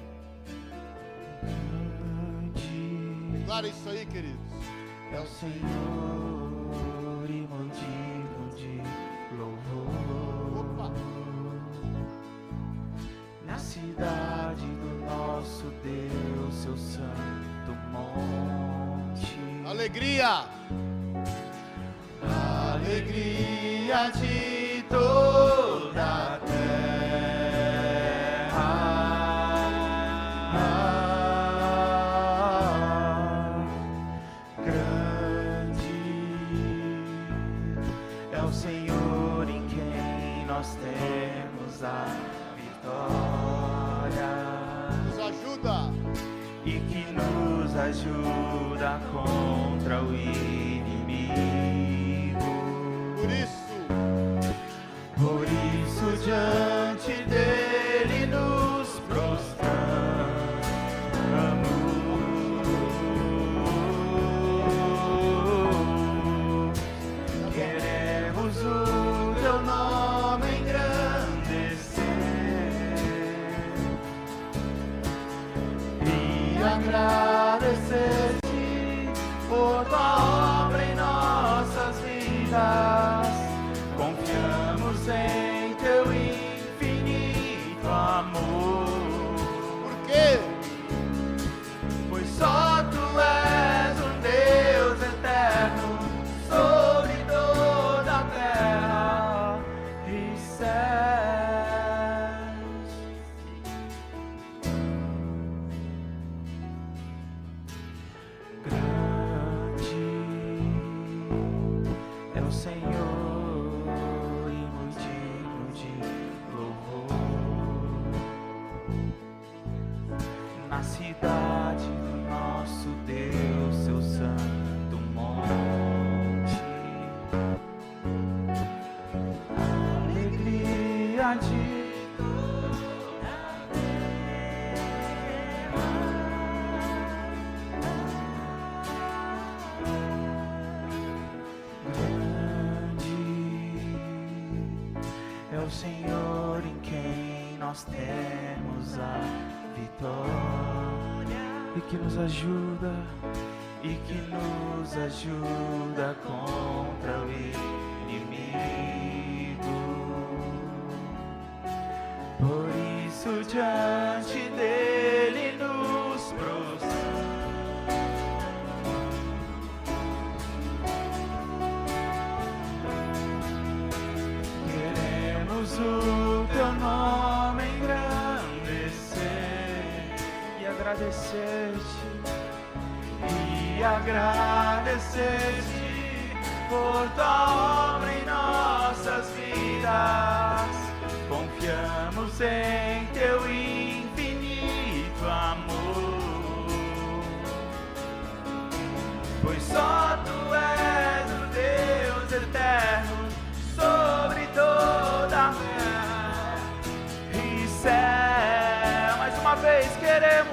Declara isso aí, queridos. É o Senhor e motivo de louvor. Opa! Na cidade seu santo monte. Alegria! Alegria de toda e e que nos ajuda e que nos ajuda contra o inimigo. Por isso diante dele agradecer-te e agradecer-te por tua obra em nossas vidas. Confiamos em teu infinito amor, pois só tu és o Deus eterno sobre toda a terra e céu. Mais uma vez queremos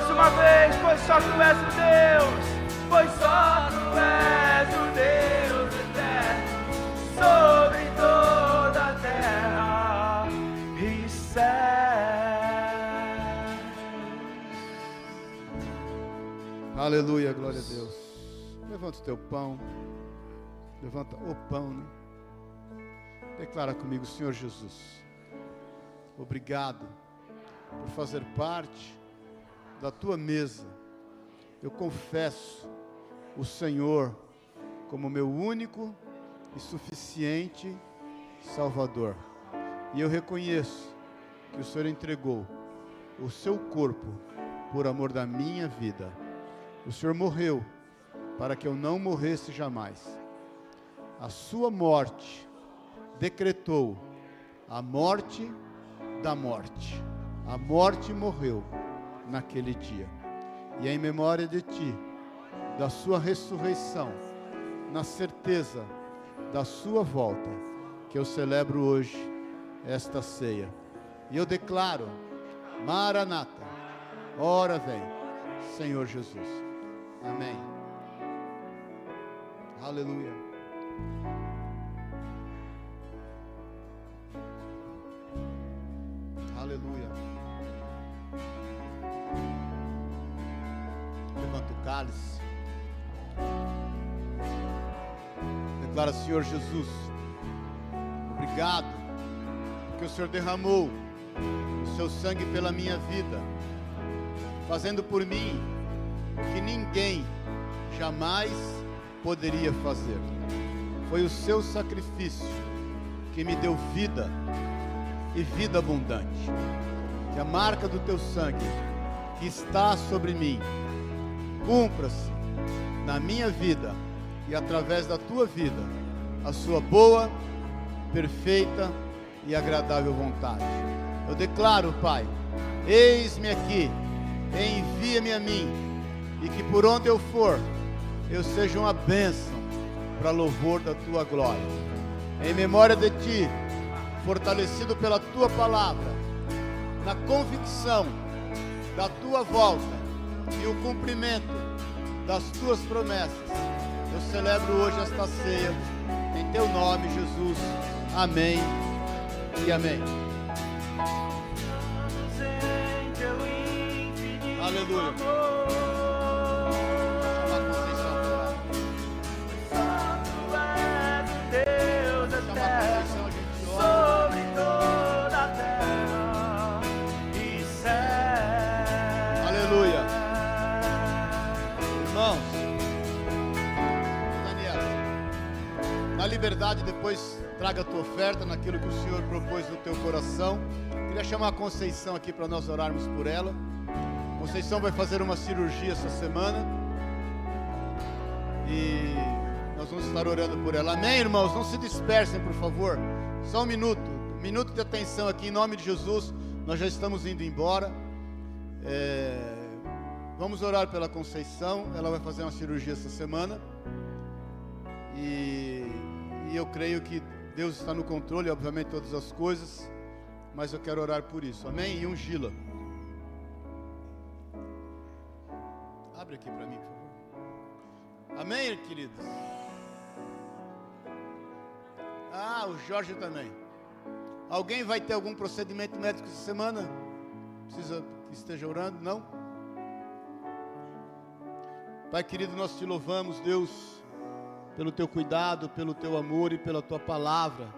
mais uma vez, pois só tu és o Deus, pois só tu és o Deus eterno sobre toda a terra e céus. Aleluia, glória a Deus. Levanta o teu pão. Levanta o pão, né? Declara comigo, Senhor Jesus. Obrigado por fazer parte da tua mesa. Eu confesso o Senhor como meu único e suficiente Salvador. E eu reconheço que o Senhor entregou o seu corpo por amor da minha vida. O Senhor morreu para que eu não morresse jamais. A sua morte decretou a morte da morte. A morte morreu naquele dia. E em memória de ti, da sua ressurreição, na certeza da sua volta, que eu celebro hoje esta ceia. E eu declaro: Maranata, ora vem, Senhor Jesus. Amém. Aleluia. Senhor Jesus, obrigado, porque o Senhor derramou o seu sangue pela minha vida, fazendo por mim o que ninguém jamais poderia fazer. Foi o seu sacrifício que me deu vida e vida abundante. Que a marca do teu sangue que está sobre mim cumpra-se na minha vida e através da tua vida a sua boa, perfeita e agradável vontade. Eu declaro, Pai, eis-me aqui, envia-me a mim, e que por onde eu for, eu seja uma bênção para louvor da tua glória. Em memória de ti, fortalecido pela tua palavra, na convicção da tua volta e o cumprimento das tuas promessas, eu celebro hoje esta ceia teu nome, Jesus. Amém e amém. Aleluia. Liberdade depois traga a tua oferta naquilo que o Senhor propôs no teu coração. Queria chamar a Conceição aqui para nós orarmos por ela. Conceição vai fazer uma cirurgia essa semana. E nós vamos estar orando por ela. Amém, irmãos? Não se dispersem, por favor. Só um minuto. Um minuto de atenção aqui, em nome de Jesus. Nós já estamos indo embora. É, Vamos orar pela Conceição. Ela vai fazer uma cirurgia essa semana. E, e eu creio que Deus está no controle, obviamente, de todas as coisas. Mas eu quero orar por isso. Amém? E ungila. Abre aqui para mim, por favor. Amém, queridos? Ah, o Jorge também. Alguém vai ter algum procedimento médico essa semana? Precisa que esteja orando? Não? Pai querido, nós te louvamos, Deus, pelo teu cuidado, pelo teu amor e pela tua palavra.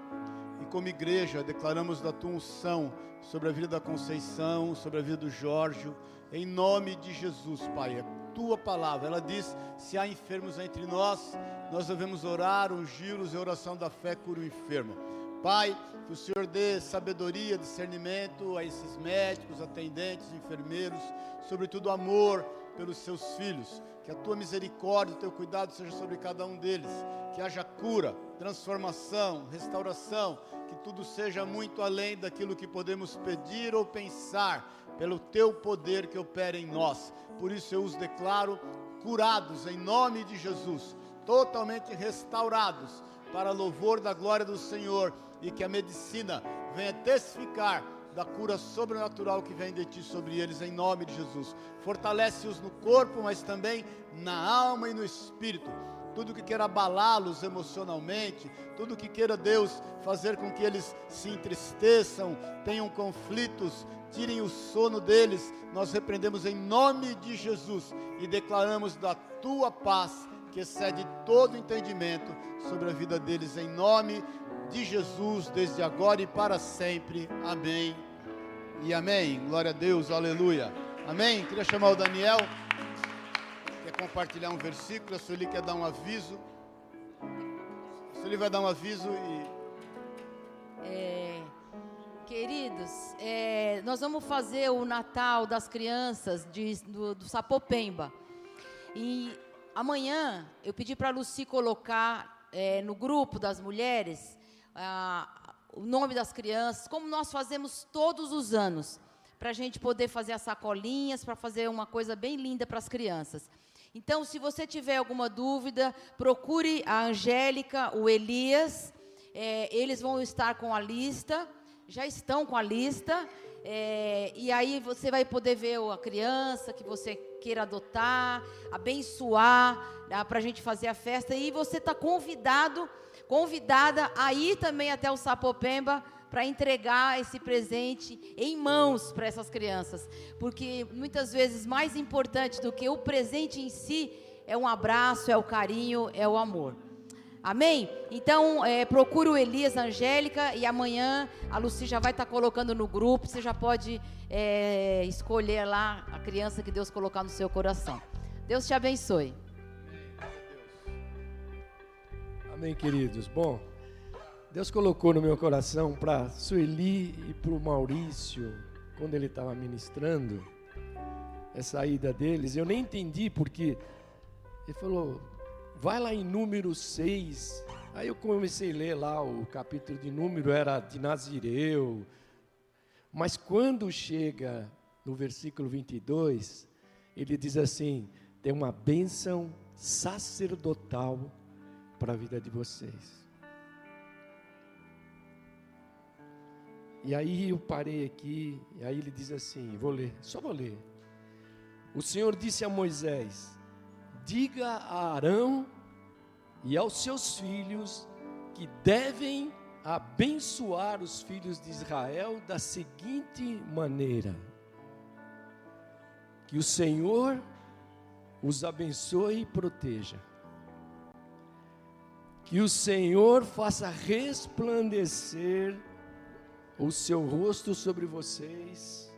E como igreja, declaramos da tua unção sobre a vida da Conceição, sobre a vida do Jorge, em nome de Jesus, Pai. É tua palavra. Ela diz: se há enfermos entre nós, nós devemos orar, ungir-os e oração da fé cura o enfermo. Pai, que o Senhor dê sabedoria, discernimento a esses médicos, atendentes, enfermeiros, sobretudo amor pelos seus filhos. Que a tua misericórdia, o teu cuidado seja sobre cada um deles. Que haja cura, transformação, restauração. Que tudo seja muito além daquilo que podemos pedir ou pensar, pelo teu poder que opera em nós. Por isso eu os declaro curados em nome de Jesus, totalmente restaurados para louvor da glória do Senhor e que a medicina venha testificar da cura sobrenatural que vem de ti sobre eles em nome de Jesus. Fortalece-os no corpo, mas também na alma e no espírito. Tudo que queira abalá-los emocionalmente, tudo que queira Deus fazer com que eles se entristeçam, tenham conflitos, tirem o sono deles, nós repreendemos em nome de Jesus e declaramos da tua paz que excede todo entendimento sobre a vida deles em nome de Jesus, desde agora e para sempre. Amém. E amém. Glória a Deus, aleluia. Amém. Queria chamar o Daniel. Quer compartilhar um versículo? A Sueli quer dar um aviso. A Sueli vai dar um aviso e É, queridos, é, nós vamos fazer o Natal das crianças de- do, do Sapopemba. E amanhã eu pedi para a Luci colocar é, no grupo das mulheres ah, o nome das crianças, como nós fazemos todos os anos, para a gente poder fazer as sacolinhas, para fazer uma coisa bem linda para as crianças. Então, se você tiver alguma dúvida, procure a Angélica, o Elias, é, eles vão estar com a lista, já estão com a lista. É, e aí você vai poder ver a criança que você queira adotar, abençoar, para a gente fazer a festa. E você está convidado, convidada a ir também até o Sapopemba para entregar esse presente em mãos para essas crianças. Porque muitas vezes mais importante do que o presente em si é um abraço, é o carinho, é o amor. Amém? Então, é, o Elias Angélica e amanhã a Luci já vai estar tá colocando no grupo. Você já pode é, escolher lá a criança que Deus colocar no seu coração. Deus te abençoe. Amém, queridos. Bom, Deus colocou no meu coração para Sueli e para o Maurício, quando ele estava ministrando, essa ida deles. Eu nem entendi porque ele falou, Vai lá em número 6. Aí eu comecei a ler lá o capítulo de número, era de Nazireu. Mas quando chega no versículo 22, ele diz assim: tem uma bênção sacerdotal para a vida de vocês. E aí eu parei aqui, e aí ele diz assim: vou ler, só vou ler. O Senhor disse a Moisés: diga a Arão e aos seus filhos que devem abençoar os filhos de Israel da seguinte maneira: que o Senhor os abençoe e proteja. Que o Senhor faça resplandecer o seu rosto sobre vocês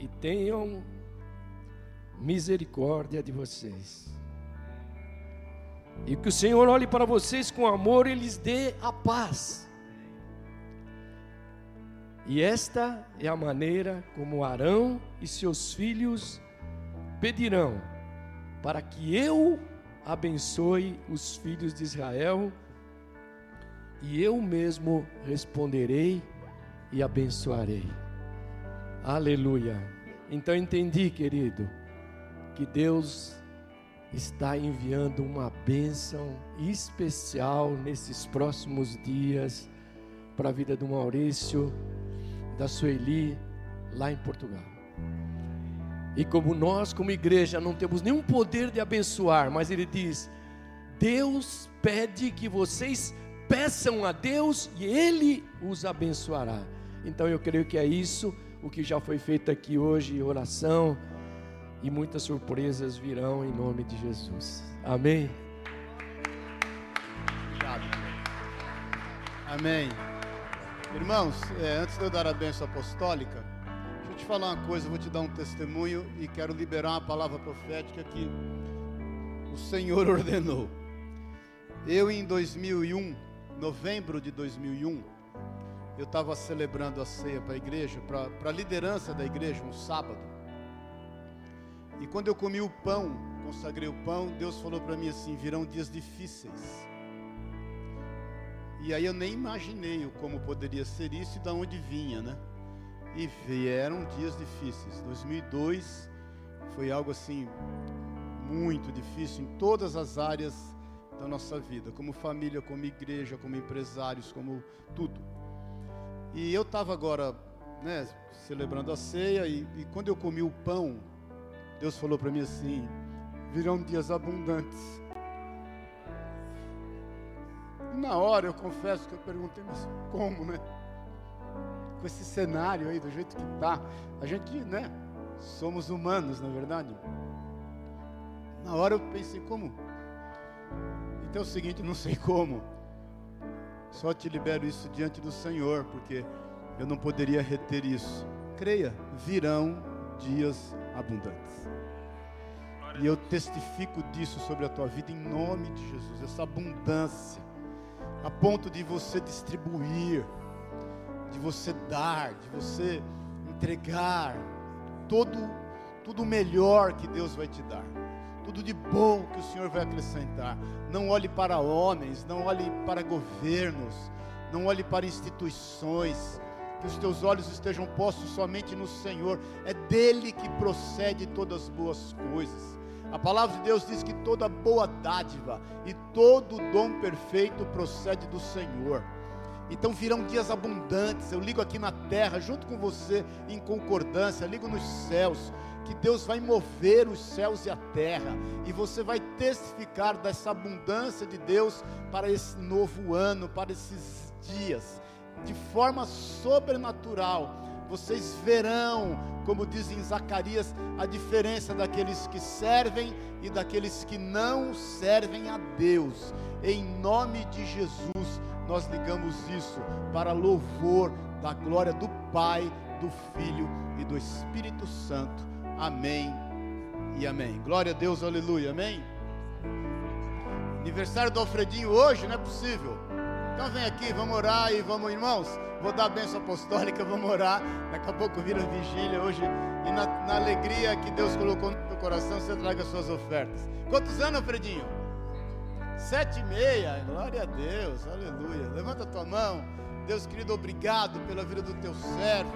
e tenham misericórdia de vocês. E que o Senhor olhe para vocês com amor e lhes dê a paz. E esta é a maneira como Arão e seus filhos pedirão, para que eu abençoe os filhos de Israel, e eu mesmo responderei e abençoarei. Aleluia. Então entendi, querido que Deus está enviando uma bênção especial nesses próximos dias para a vida do Maurício, da Sueli, lá em Portugal. E como nós, como igreja, não temos nenhum poder de abençoar, mas ele diz: Deus pede que vocês peçam a Deus e Ele os abençoará. Então eu creio que é isso o que já foi feito aqui hoje, oração e muitas surpresas virão em nome de Jesus. Amém. Amém. Irmãos, é, antes de eu dar a bênção apostólica, te falar uma coisa, vou te dar um testemunho e quero liberar uma palavra profética que o Senhor (laughs) ordenou. Eu em 2001, novembro de 2001, eu estava celebrando a ceia para a igreja, para a liderança da igreja, um sábado. E quando eu comi o pão, consagrei o pão, Deus falou para mim assim: virão dias difíceis. E aí eu nem imaginei como poderia ser isso e de onde vinha, né? E vieram dias difíceis. 2002 foi algo assim muito difícil em todas as áreas da nossa vida, como família, como igreja, como empresários, como tudo. E eu estava agora, né, celebrando a ceia e, e quando eu comi o pão, Deus falou para mim assim: virão dias abundantes. Na hora eu confesso que eu perguntei, mas como, né? Com esse cenário aí, do jeito que tá, a gente, né? Somos humanos, na é verdade. Na hora eu pensei, como? Então é o seguinte, não sei como. Só te libero isso diante do Senhor, porque eu não poderia reter isso. Creia, virão dias abundantes. E eu testifico disso sobre a tua vida em nome de Jesus, essa abundância, a ponto de você distribuir, de você dar, de você entregar todo tudo melhor que Deus vai te dar. Tudo de bom que o Senhor vai acrescentar. Não olhe para homens, não olhe para governos, não olhe para instituições, que os teus olhos estejam postos somente no Senhor, é dele que procede todas as boas coisas. A palavra de Deus diz que toda boa dádiva e todo dom perfeito procede do Senhor. Então virão dias abundantes. Eu ligo aqui na terra, junto com você, em concordância, ligo nos céus, que Deus vai mover os céus e a terra, e você vai testificar dessa abundância de Deus para esse novo ano, para esses dias, de forma sobrenatural. Vocês verão, como diz em Zacarias, a diferença daqueles que servem e daqueles que não servem a Deus. Em nome de Jesus, nós ligamos isso para louvor da glória do Pai, do Filho e do Espírito Santo. Amém e amém. Glória a Deus, aleluia, amém. Aniversário do Alfredinho hoje, não é possível. Então vem aqui, vamos orar e vamos, irmãos. Vou dar a bênção apostólica, (laughs) vamos orar. Daqui a pouco vira vigília hoje. E na, na alegria que Deus colocou no teu coração, você traga suas ofertas. Quantos anos, Alfredinho? Sete e meia, glória a Deus, aleluia. Levanta a tua mão. Deus querido, obrigado pela vida do teu servo.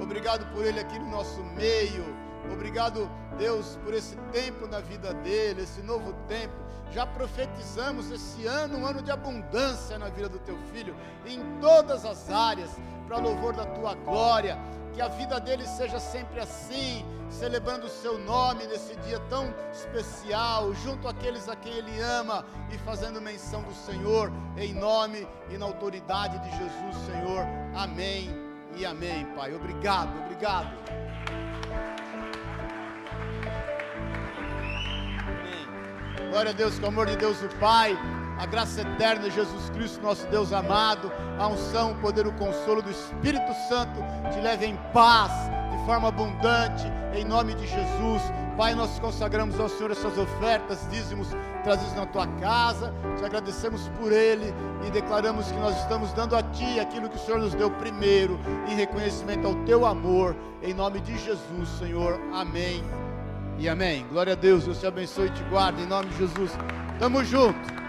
Obrigado por ele aqui no nosso meio. Obrigado, Deus, por esse tempo na vida dele, esse novo tempo. Já profetizamos esse ano, um ano de abundância na vida do teu filho, em todas as áreas, para louvor da tua glória. Que a vida dele seja sempre assim, celebrando o seu nome nesse dia tão especial, junto àqueles a quem ele ama e fazendo menção do Senhor, em nome e na autoridade de Jesus, Senhor. Amém e amém, Pai. Obrigado, obrigado. Amém. Glória a Deus, com o amor de Deus o Pai, a graça eterna de Jesus Cristo, nosso Deus amado, a unção, o poder, o consolo do Espírito Santo te leve em paz, de forma abundante, em nome de Jesus. Pai, nós consagramos ao Senhor essas ofertas, dízimos trazidos na tua casa, te agradecemos por ele e declaramos que nós estamos dando a ti aquilo que o Senhor nos deu primeiro, em reconhecimento ao teu amor, em nome de Jesus, Senhor. Amém e amém. Glória a Deus, Deus te abençoe e te guarde, em nome de Jesus. Tamo junto.